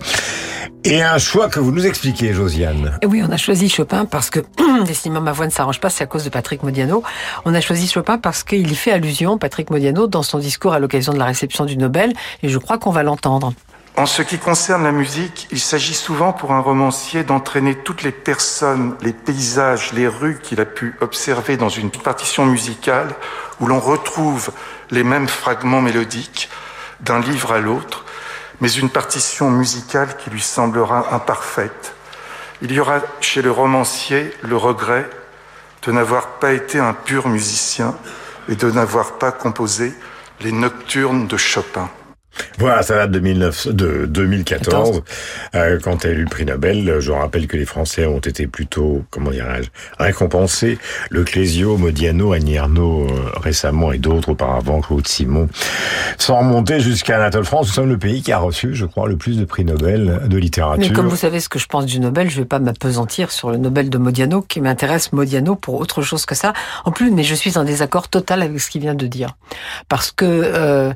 Speaker 2: Et un choix que vous nous expliquez, Josiane.
Speaker 6: Et oui, on a choisi Chopin parce que, [clears throat] décidément, ma voix ne s'arrange pas, c'est à cause de Patrick Modiano. On a choisi Chopin parce qu'il y fait allusion, Patrick Modiano, dans son discours à l'occasion de la réception du Nobel, et je crois qu'on va l'entendre.
Speaker 21: En ce qui concerne la musique, il s'agit souvent pour un romancier d'entraîner toutes les personnes, les paysages, les rues qu'il a pu observer dans une partition musicale où l'on retrouve les mêmes fragments mélodiques d'un livre à l'autre, mais une partition musicale qui lui semblera imparfaite. Il y aura chez le romancier le regret de n'avoir pas été un pur musicien et de n'avoir pas composé les nocturnes de Chopin.
Speaker 2: Voilà, ça date de, 19, de 2014, euh, quand elle a eu le prix Nobel. Je rappelle que les Français ont été plutôt, comment dirais-je, récompensés. Le Clésio, Modiano, Annie euh, récemment et d'autres auparavant, Claude Simon, sans remonter jusqu'à Anatole France. Nous sommes le pays qui a reçu, je crois, le plus de prix Nobel de littérature.
Speaker 6: Mais comme vous savez ce que je pense du Nobel, je vais pas m'apesantir sur le Nobel de Modiano, qui m'intéresse Modiano pour autre chose que ça. En plus, mais je suis en désaccord total avec ce qu'il vient de dire. Parce que... Euh,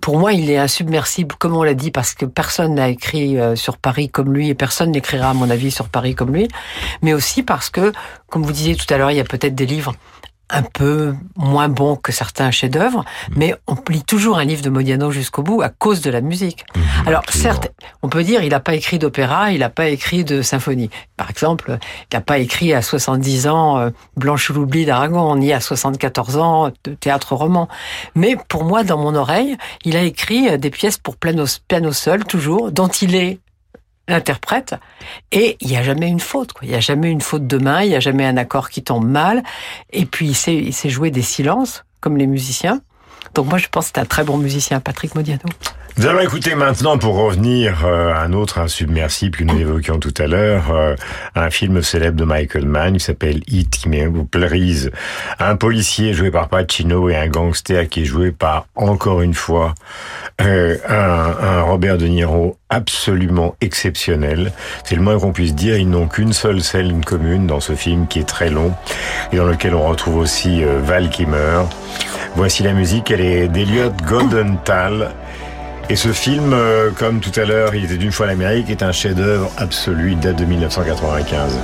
Speaker 6: pour moi, il est insubmersible, comme on l'a dit, parce que personne n'a écrit euh, sur Paris comme lui et personne n'écrira, à mon avis, sur Paris comme lui. Mais aussi parce que, comme vous disiez tout à l'heure, il y a peut-être des livres un peu moins bons que certains chefs-d'œuvre, mais on lit toujours un livre de Modiano jusqu'au bout à cause de la musique. Alors certes, on peut dire il n'a pas écrit d'opéra, il n'a pas écrit de symphonie. Par exemple, il n'a pas écrit à 70 ans euh, Blanche l'oubli d'Aragon, ni à 74 ans de théâtre roman. Mais pour moi, dans mon oreille, il a écrit euh, des pièces pour piano, piano seul, toujours, dont il est l'interprète. Et il n'y a jamais une faute quoi. il n'y a jamais une faute de main il n'y a jamais un accord qui tombe mal. Et puis il sait, il sait jouer des silences comme les musiciens. Donc moi je pense que c'est un très bon musicien Patrick Modiano
Speaker 2: nous allons écouter maintenant, pour revenir euh, à un autre insubmersible que nous évoquions tout à l'heure, euh, un film célèbre de Michael Mann qui s'appelle It, qui polarise un policier joué par Pacino et un gangster qui est joué par, encore une fois, euh, un, un Robert De Niro absolument exceptionnel. C'est le moins qu'on puisse dire. Ils n'ont qu'une seule scène commune dans ce film qui est très long et dans lequel on retrouve aussi Val Kimmer. Voici la musique, elle est d'Eliot Goldenthal. Et ce film, euh, comme tout à l'heure, il était d'une fois l'Amérique, est un chef-d'œuvre absolu, il date de 1995.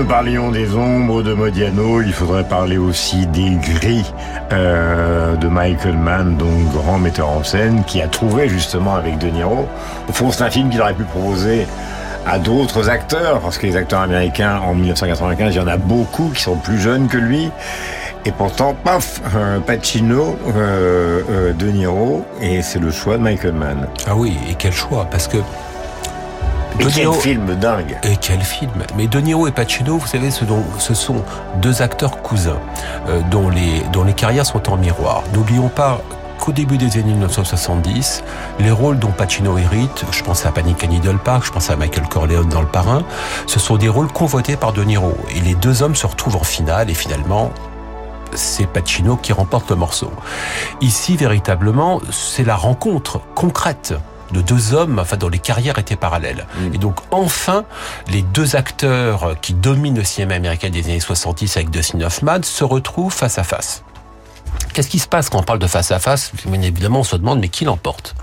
Speaker 2: Nous parlions des ombres de Modiano. Il faudrait parler aussi des gris euh, de Michael Mann, donc grand metteur en scène, qui a trouvé justement avec De Niro. Au fond, c'est un film qu'il aurait pu proposer à d'autres acteurs, parce que les acteurs américains en 1995, il y en a beaucoup qui sont plus jeunes que lui. Et pourtant, paf, euh, Pacino, euh, De Niro, et c'est le choix de Michael Mann.
Speaker 5: Ah oui, et quel choix, parce que
Speaker 2: Et
Speaker 5: De
Speaker 2: quel
Speaker 5: Niro-
Speaker 2: film dingue
Speaker 5: Et quel film Mais De Niro et Pacino, vous savez, ce, dont- ce sont deux acteurs cousins euh, dont, les, dont les carrières sont en miroir. N'oublions pas qu'au début des années 1970, les rôles dont Pacino hérite, je pense à Panic at Needle Park, je pense à Michael Corleone dans Le Parrain, ce sont des rôles convoités par De Niro. Et les deux hommes se retrouvent en finale et finalement, c'est Pacino qui remporte le morceau. Ici, véritablement, c'est la rencontre concrète de deux hommes, enfin, dont les carrières étaient parallèles. Et donc, enfin, les deux acteurs qui dominent le cinéma américain des années 70 avec Dustin Hoffman se retrouvent face à face. Qu'est-ce qui se passe quand on parle de face à face? Bien évidemment, on se demande, mais qui l'emporte?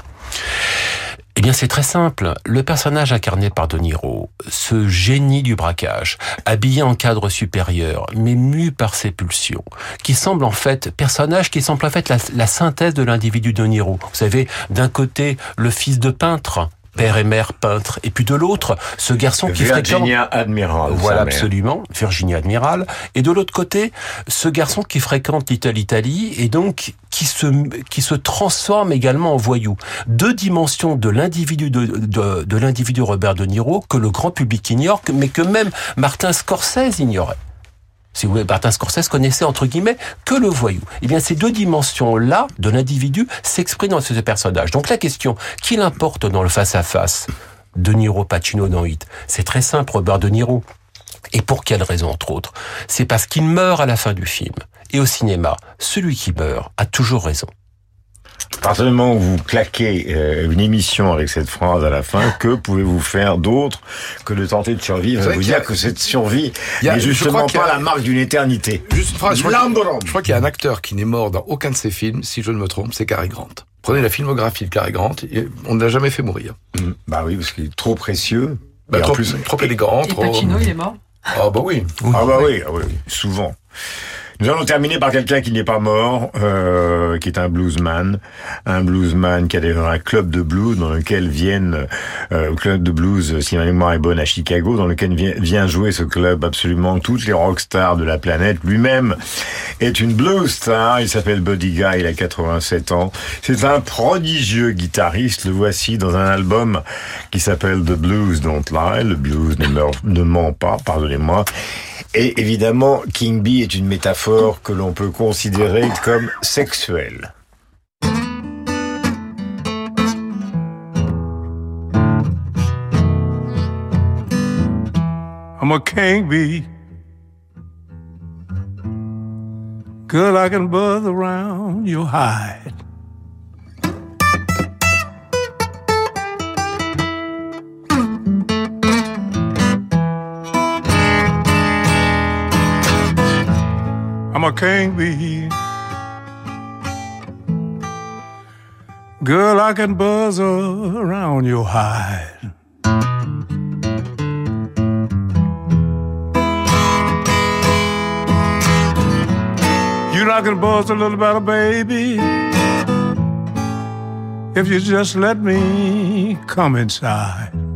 Speaker 5: Eh bien, c'est très simple. Le personnage incarné par De Niro, ce génie du braquage, habillé en cadre supérieur, mais mu par ses pulsions, qui semble en fait, personnage qui semble en fait la, synthèse de l'individu De Niro. Vous savez, d'un côté, le fils de peintre, père et mère peintres, et puis de l'autre, ce garçon qui fréquente...
Speaker 2: Virginia Admiral.
Speaker 5: Voilà, absolument, Virginia Admiral. Et de l'autre côté, ce garçon qui fréquente Little Italy et donc qui se, qui se transforme également en voyou. Deux dimensions de l'individu de, de, de l'individu Robert De Niro que le grand public ignore, mais que même Martin Scorsese ignorait. Si vous voulez, Martin Scorsese connaissait entre guillemets que le voyou. Eh bien, ces deux dimensions-là de l'individu s'expriment dans ce personnage. Donc la question, qui l'importe dans le face-à-face De Niro, Pacino dans Hit? C'est très simple, Robert De Niro. Et pour quelle raison, entre autres? C'est parce qu'il meurt à la fin du film. Et au cinéma, celui qui meurt a toujours raison.
Speaker 2: À partir du moment où vous claquez euh, une émission avec cette phrase à la fin, que pouvez-vous faire d'autre que de tenter de survivre et vous
Speaker 4: a-
Speaker 2: dire que cette survie n'est
Speaker 4: je
Speaker 2: justement
Speaker 4: a-
Speaker 2: pas la marque d'une éternité.
Speaker 4: Juste une phrase, je crois, je crois qu'il y a un acteur qui n'est mort dans aucun de ses films, si je ne me trompe, c'est Cary Grant. Prenez la filmographie de Cary Grant, et on ne l'a jamais fait mourir.
Speaker 2: Bah oui, parce qu'il est trop précieux.
Speaker 4: Bah,
Speaker 2: Et
Speaker 4: trop,
Speaker 2: plus-
Speaker 4: trop élégant,
Speaker 6: Et
Speaker 4: trop...
Speaker 6: Pacino, il est mort
Speaker 4: Ah bah oui.
Speaker 2: Ah bah oui, ah oui, souvent. Nous allons terminer par quelqu'un qui n'est pas mort, euh, qui est un bluesman, un bluesman qui a d'ailleurs un club de blues dans lequel viennent euh, club de blues, si ma mémoire est bonne, à Chicago, dans lequel vient jouer ce club absolument toutes les rockstars de la planète. Lui-même est une blues star. Il s'appelle Buddy Guy. Il a 87 ans. C'est un prodigieux guitariste. Le voici dans un album qui s'appelle The Blues Don't Lie. Le blues ne, meurt- ne ment pas. Pardonnez-moi. Et évidemment, King Bee est une métaphore que l'on peut considérer comme sexuelle.
Speaker 22: I'm a king bee. I can buzz around your hide. I'm a king bee. Girl, I can buzz around your hide. You know I can buzz a little better, baby. If you just let me come inside.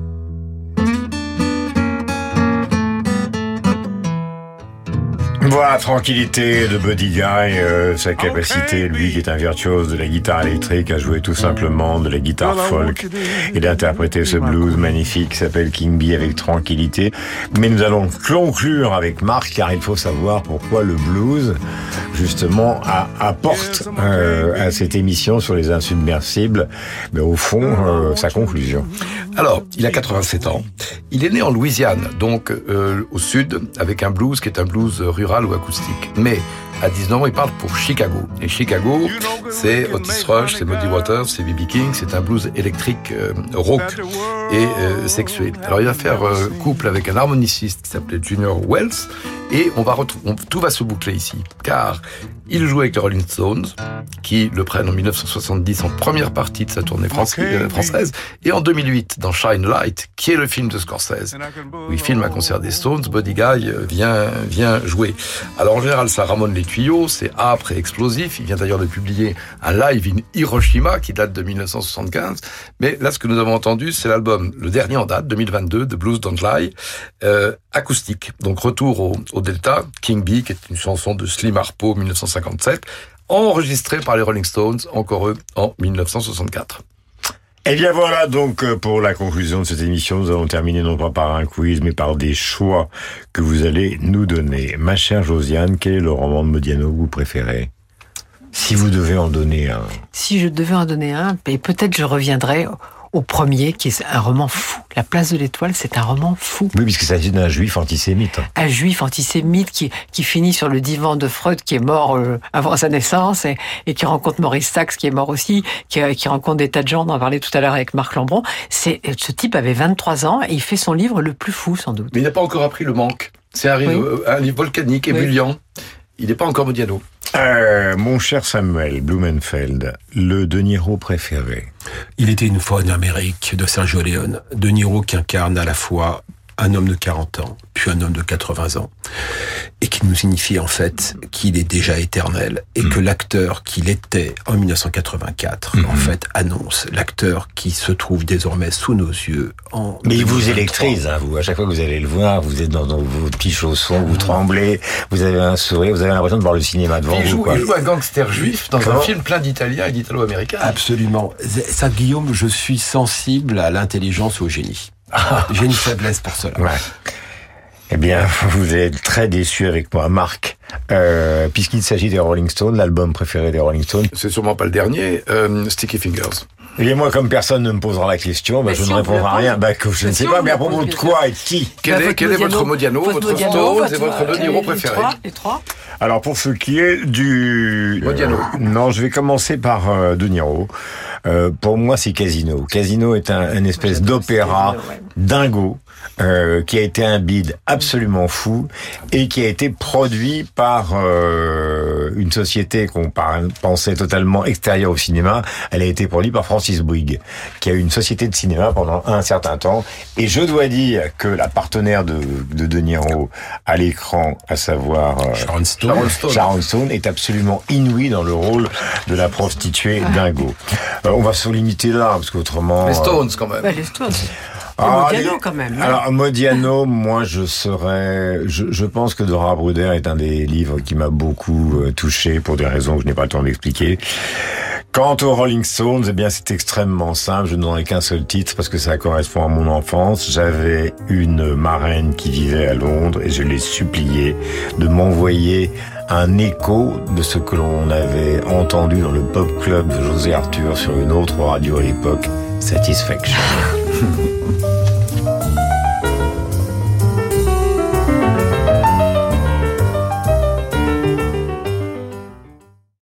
Speaker 2: Voilà, tranquillité de Buddy Guy, euh, sa capacité, lui qui est un virtuose de la guitare électrique, à jouer tout simplement de la guitare folk et d'interpréter ce blues magnifique qui s'appelle King Bee avec tranquillité. Mais nous allons conclure avec Marc car il faut savoir pourquoi le blues, justement, a- apporte euh, à cette émission sur les insubmersibles, mais au fond, euh, sa conclusion.
Speaker 4: Alors, il a 87 ans. Il est né en Louisiane, donc euh, au sud, avec un blues qui est un blues rural ou acoustique. Mais à 19 ans, il parle pour Chicago. Et Chicago, c'est Otis Rush, c'est Muddy Waters, c'est B.B. King, c'est un blues électrique euh, rauque et euh, sexuel. Alors, il va faire euh, couple avec un harmoniciste qui s'appelait Junior Wells. Et on va tout va se boucler ici, car il joue avec les Rolling Stones, qui le prennent en 1970 en première partie de sa tournée euh, française, et en 2008 dans Shine Light, qui est le film de Scorsese, où il filme un concert des Stones, Buddy Guy euh, vient, vient jouer. Alors en général, ça ramone les tuyaux, c'est âpre et explosif. Il vient d'ailleurs de publier un live in Hiroshima qui date de 1975. Mais là, ce que nous avons entendu, c'est l'album, le dernier en date, 2022, de Blues Don't Lie, euh, acoustique. Donc retour au, au Delta, King Bee, qui est une chanson de Slim Harpo 1957, enregistrée par les Rolling Stones, encore eux, en 1964.
Speaker 2: Eh bien voilà donc euh, pour la conclusion de cette émission, nous allons terminer non pas par un quiz mais par des choix que vous allez nous donner. Ma chère Josiane, quel est le roman de Modiano que vous préférez? Si vous devez en donner un.
Speaker 6: Si je devais en donner un, et peut-être je reviendrai au premier, qui est un roman fou. La place de l'étoile, c'est un roman fou.
Speaker 2: Oui, puisqu'il s'agit d'un juif antisémite.
Speaker 6: Un juif antisémite qui, qui finit sur le divan de Freud, qui est mort euh, avant sa naissance, et, et qui rencontre Maurice Sachs, qui est mort aussi, qui, euh, qui rencontre des tas de gens, on en parlait tout à l'heure avec Marc Lambron. C'est, ce type avait 23 ans, et il fait son livre le plus fou, sans doute.
Speaker 4: Mais il n'a pas encore appris le manque. C'est un,
Speaker 6: Oui.
Speaker 4: un livre volcanique,
Speaker 6: Oui.
Speaker 4: Il n'est pas encore Modiano.
Speaker 2: Euh, mon cher Samuel Blumenfeld, le De Niro préféré.
Speaker 5: Il était une fois en Amérique de Sergio Leone. De Niro qui incarne à la fois un homme de 40 ans, puis un homme de 80 ans, et qui nous signifie en fait qu'il est déjà éternel, et que l'acteur qu'il était en 1984, en fait, annonce l'acteur qui se trouve désormais sous nos yeux en
Speaker 2: Mais il vous
Speaker 5: 2023.
Speaker 2: électrise, hein, vous. À chaque fois que vous allez le voir, vous êtes dans, dans vos petits chaussons, vous tremblez, vous avez un sourire, vous avez l'impression de voir le cinéma devant
Speaker 4: Il
Speaker 2: vous.
Speaker 4: joue,
Speaker 2: Quoi.
Speaker 4: il joue un gangster juif dans
Speaker 2: Comment
Speaker 4: un film plein d'Italiens et d'Italo-Américains.
Speaker 5: Absolument. Ça, Guillaume, je suis sensible à l'intelligence au génie. [laughs] J'ai une faiblesse pour cela.
Speaker 2: Ouais. Eh bien, vous êtes très déçu avec moi, Marc, euh, puisqu'il s'agit des Rolling Stones, l'album préféré des Rolling Stones.
Speaker 4: C'est sûrement pas le dernier, euh, Sticky Fingers.
Speaker 2: Eh bien, moi, comme personne ne me posera la question, bah, je
Speaker 4: si,
Speaker 2: ne
Speaker 4: on
Speaker 2: répondrai à rien. Bah, que je ne
Speaker 4: si,
Speaker 2: sais pas, mais à propos de quoi et de qui?
Speaker 4: Quel est, quel est votre Modiano, votre, Stone et votre Niro préféré
Speaker 6: trois, les trois.
Speaker 2: Alors pour ce qui est du
Speaker 4: Modiano.
Speaker 2: Euh, non, je vais commencer par euh, De Niro. Euh, pour moi, c'est Casino. Casino est un, une espèce d'opéra dingo. Euh, qui a été un bid absolument fou et qui a été produit par euh, une société qu'on pensait totalement extérieure au cinéma. Elle a été produite par Francis Bouygues, qui a eu une société de cinéma pendant un certain temps. Et je dois dire que la partenaire de de, de Niro à l'écran, à savoir euh,
Speaker 5: Sharon Stone.
Speaker 4: Sharon Stone.
Speaker 2: Sharon Stone est absolument inouïe dans le rôle de la prostituée dingo. Euh, on va se limiter là, parce qu'autrement...
Speaker 4: Les
Speaker 2: euh,
Speaker 4: Stones, quand même.
Speaker 6: Ouais, les Stones.
Speaker 2: Ah,
Speaker 6: Modiano, quand même. hein.
Speaker 2: Alors Modiano, moi je serais, je, je pense que Dora Bruder est un des livres qui m'a beaucoup euh, touché pour des raisons que je n'ai pas le temps d'expliquer. Quant aux Rolling Stones, eh bien c'est extrêmement simple. Je ne donnerai qu'un seul titre parce que ça correspond à mon enfance. J'avais une marraine qui vivait à Londres et je l'ai suppliée de m'envoyer un écho de ce que l'on avait entendu dans le pop club de José Arthur sur une autre radio à l'époque, Satisfaction. [laughs]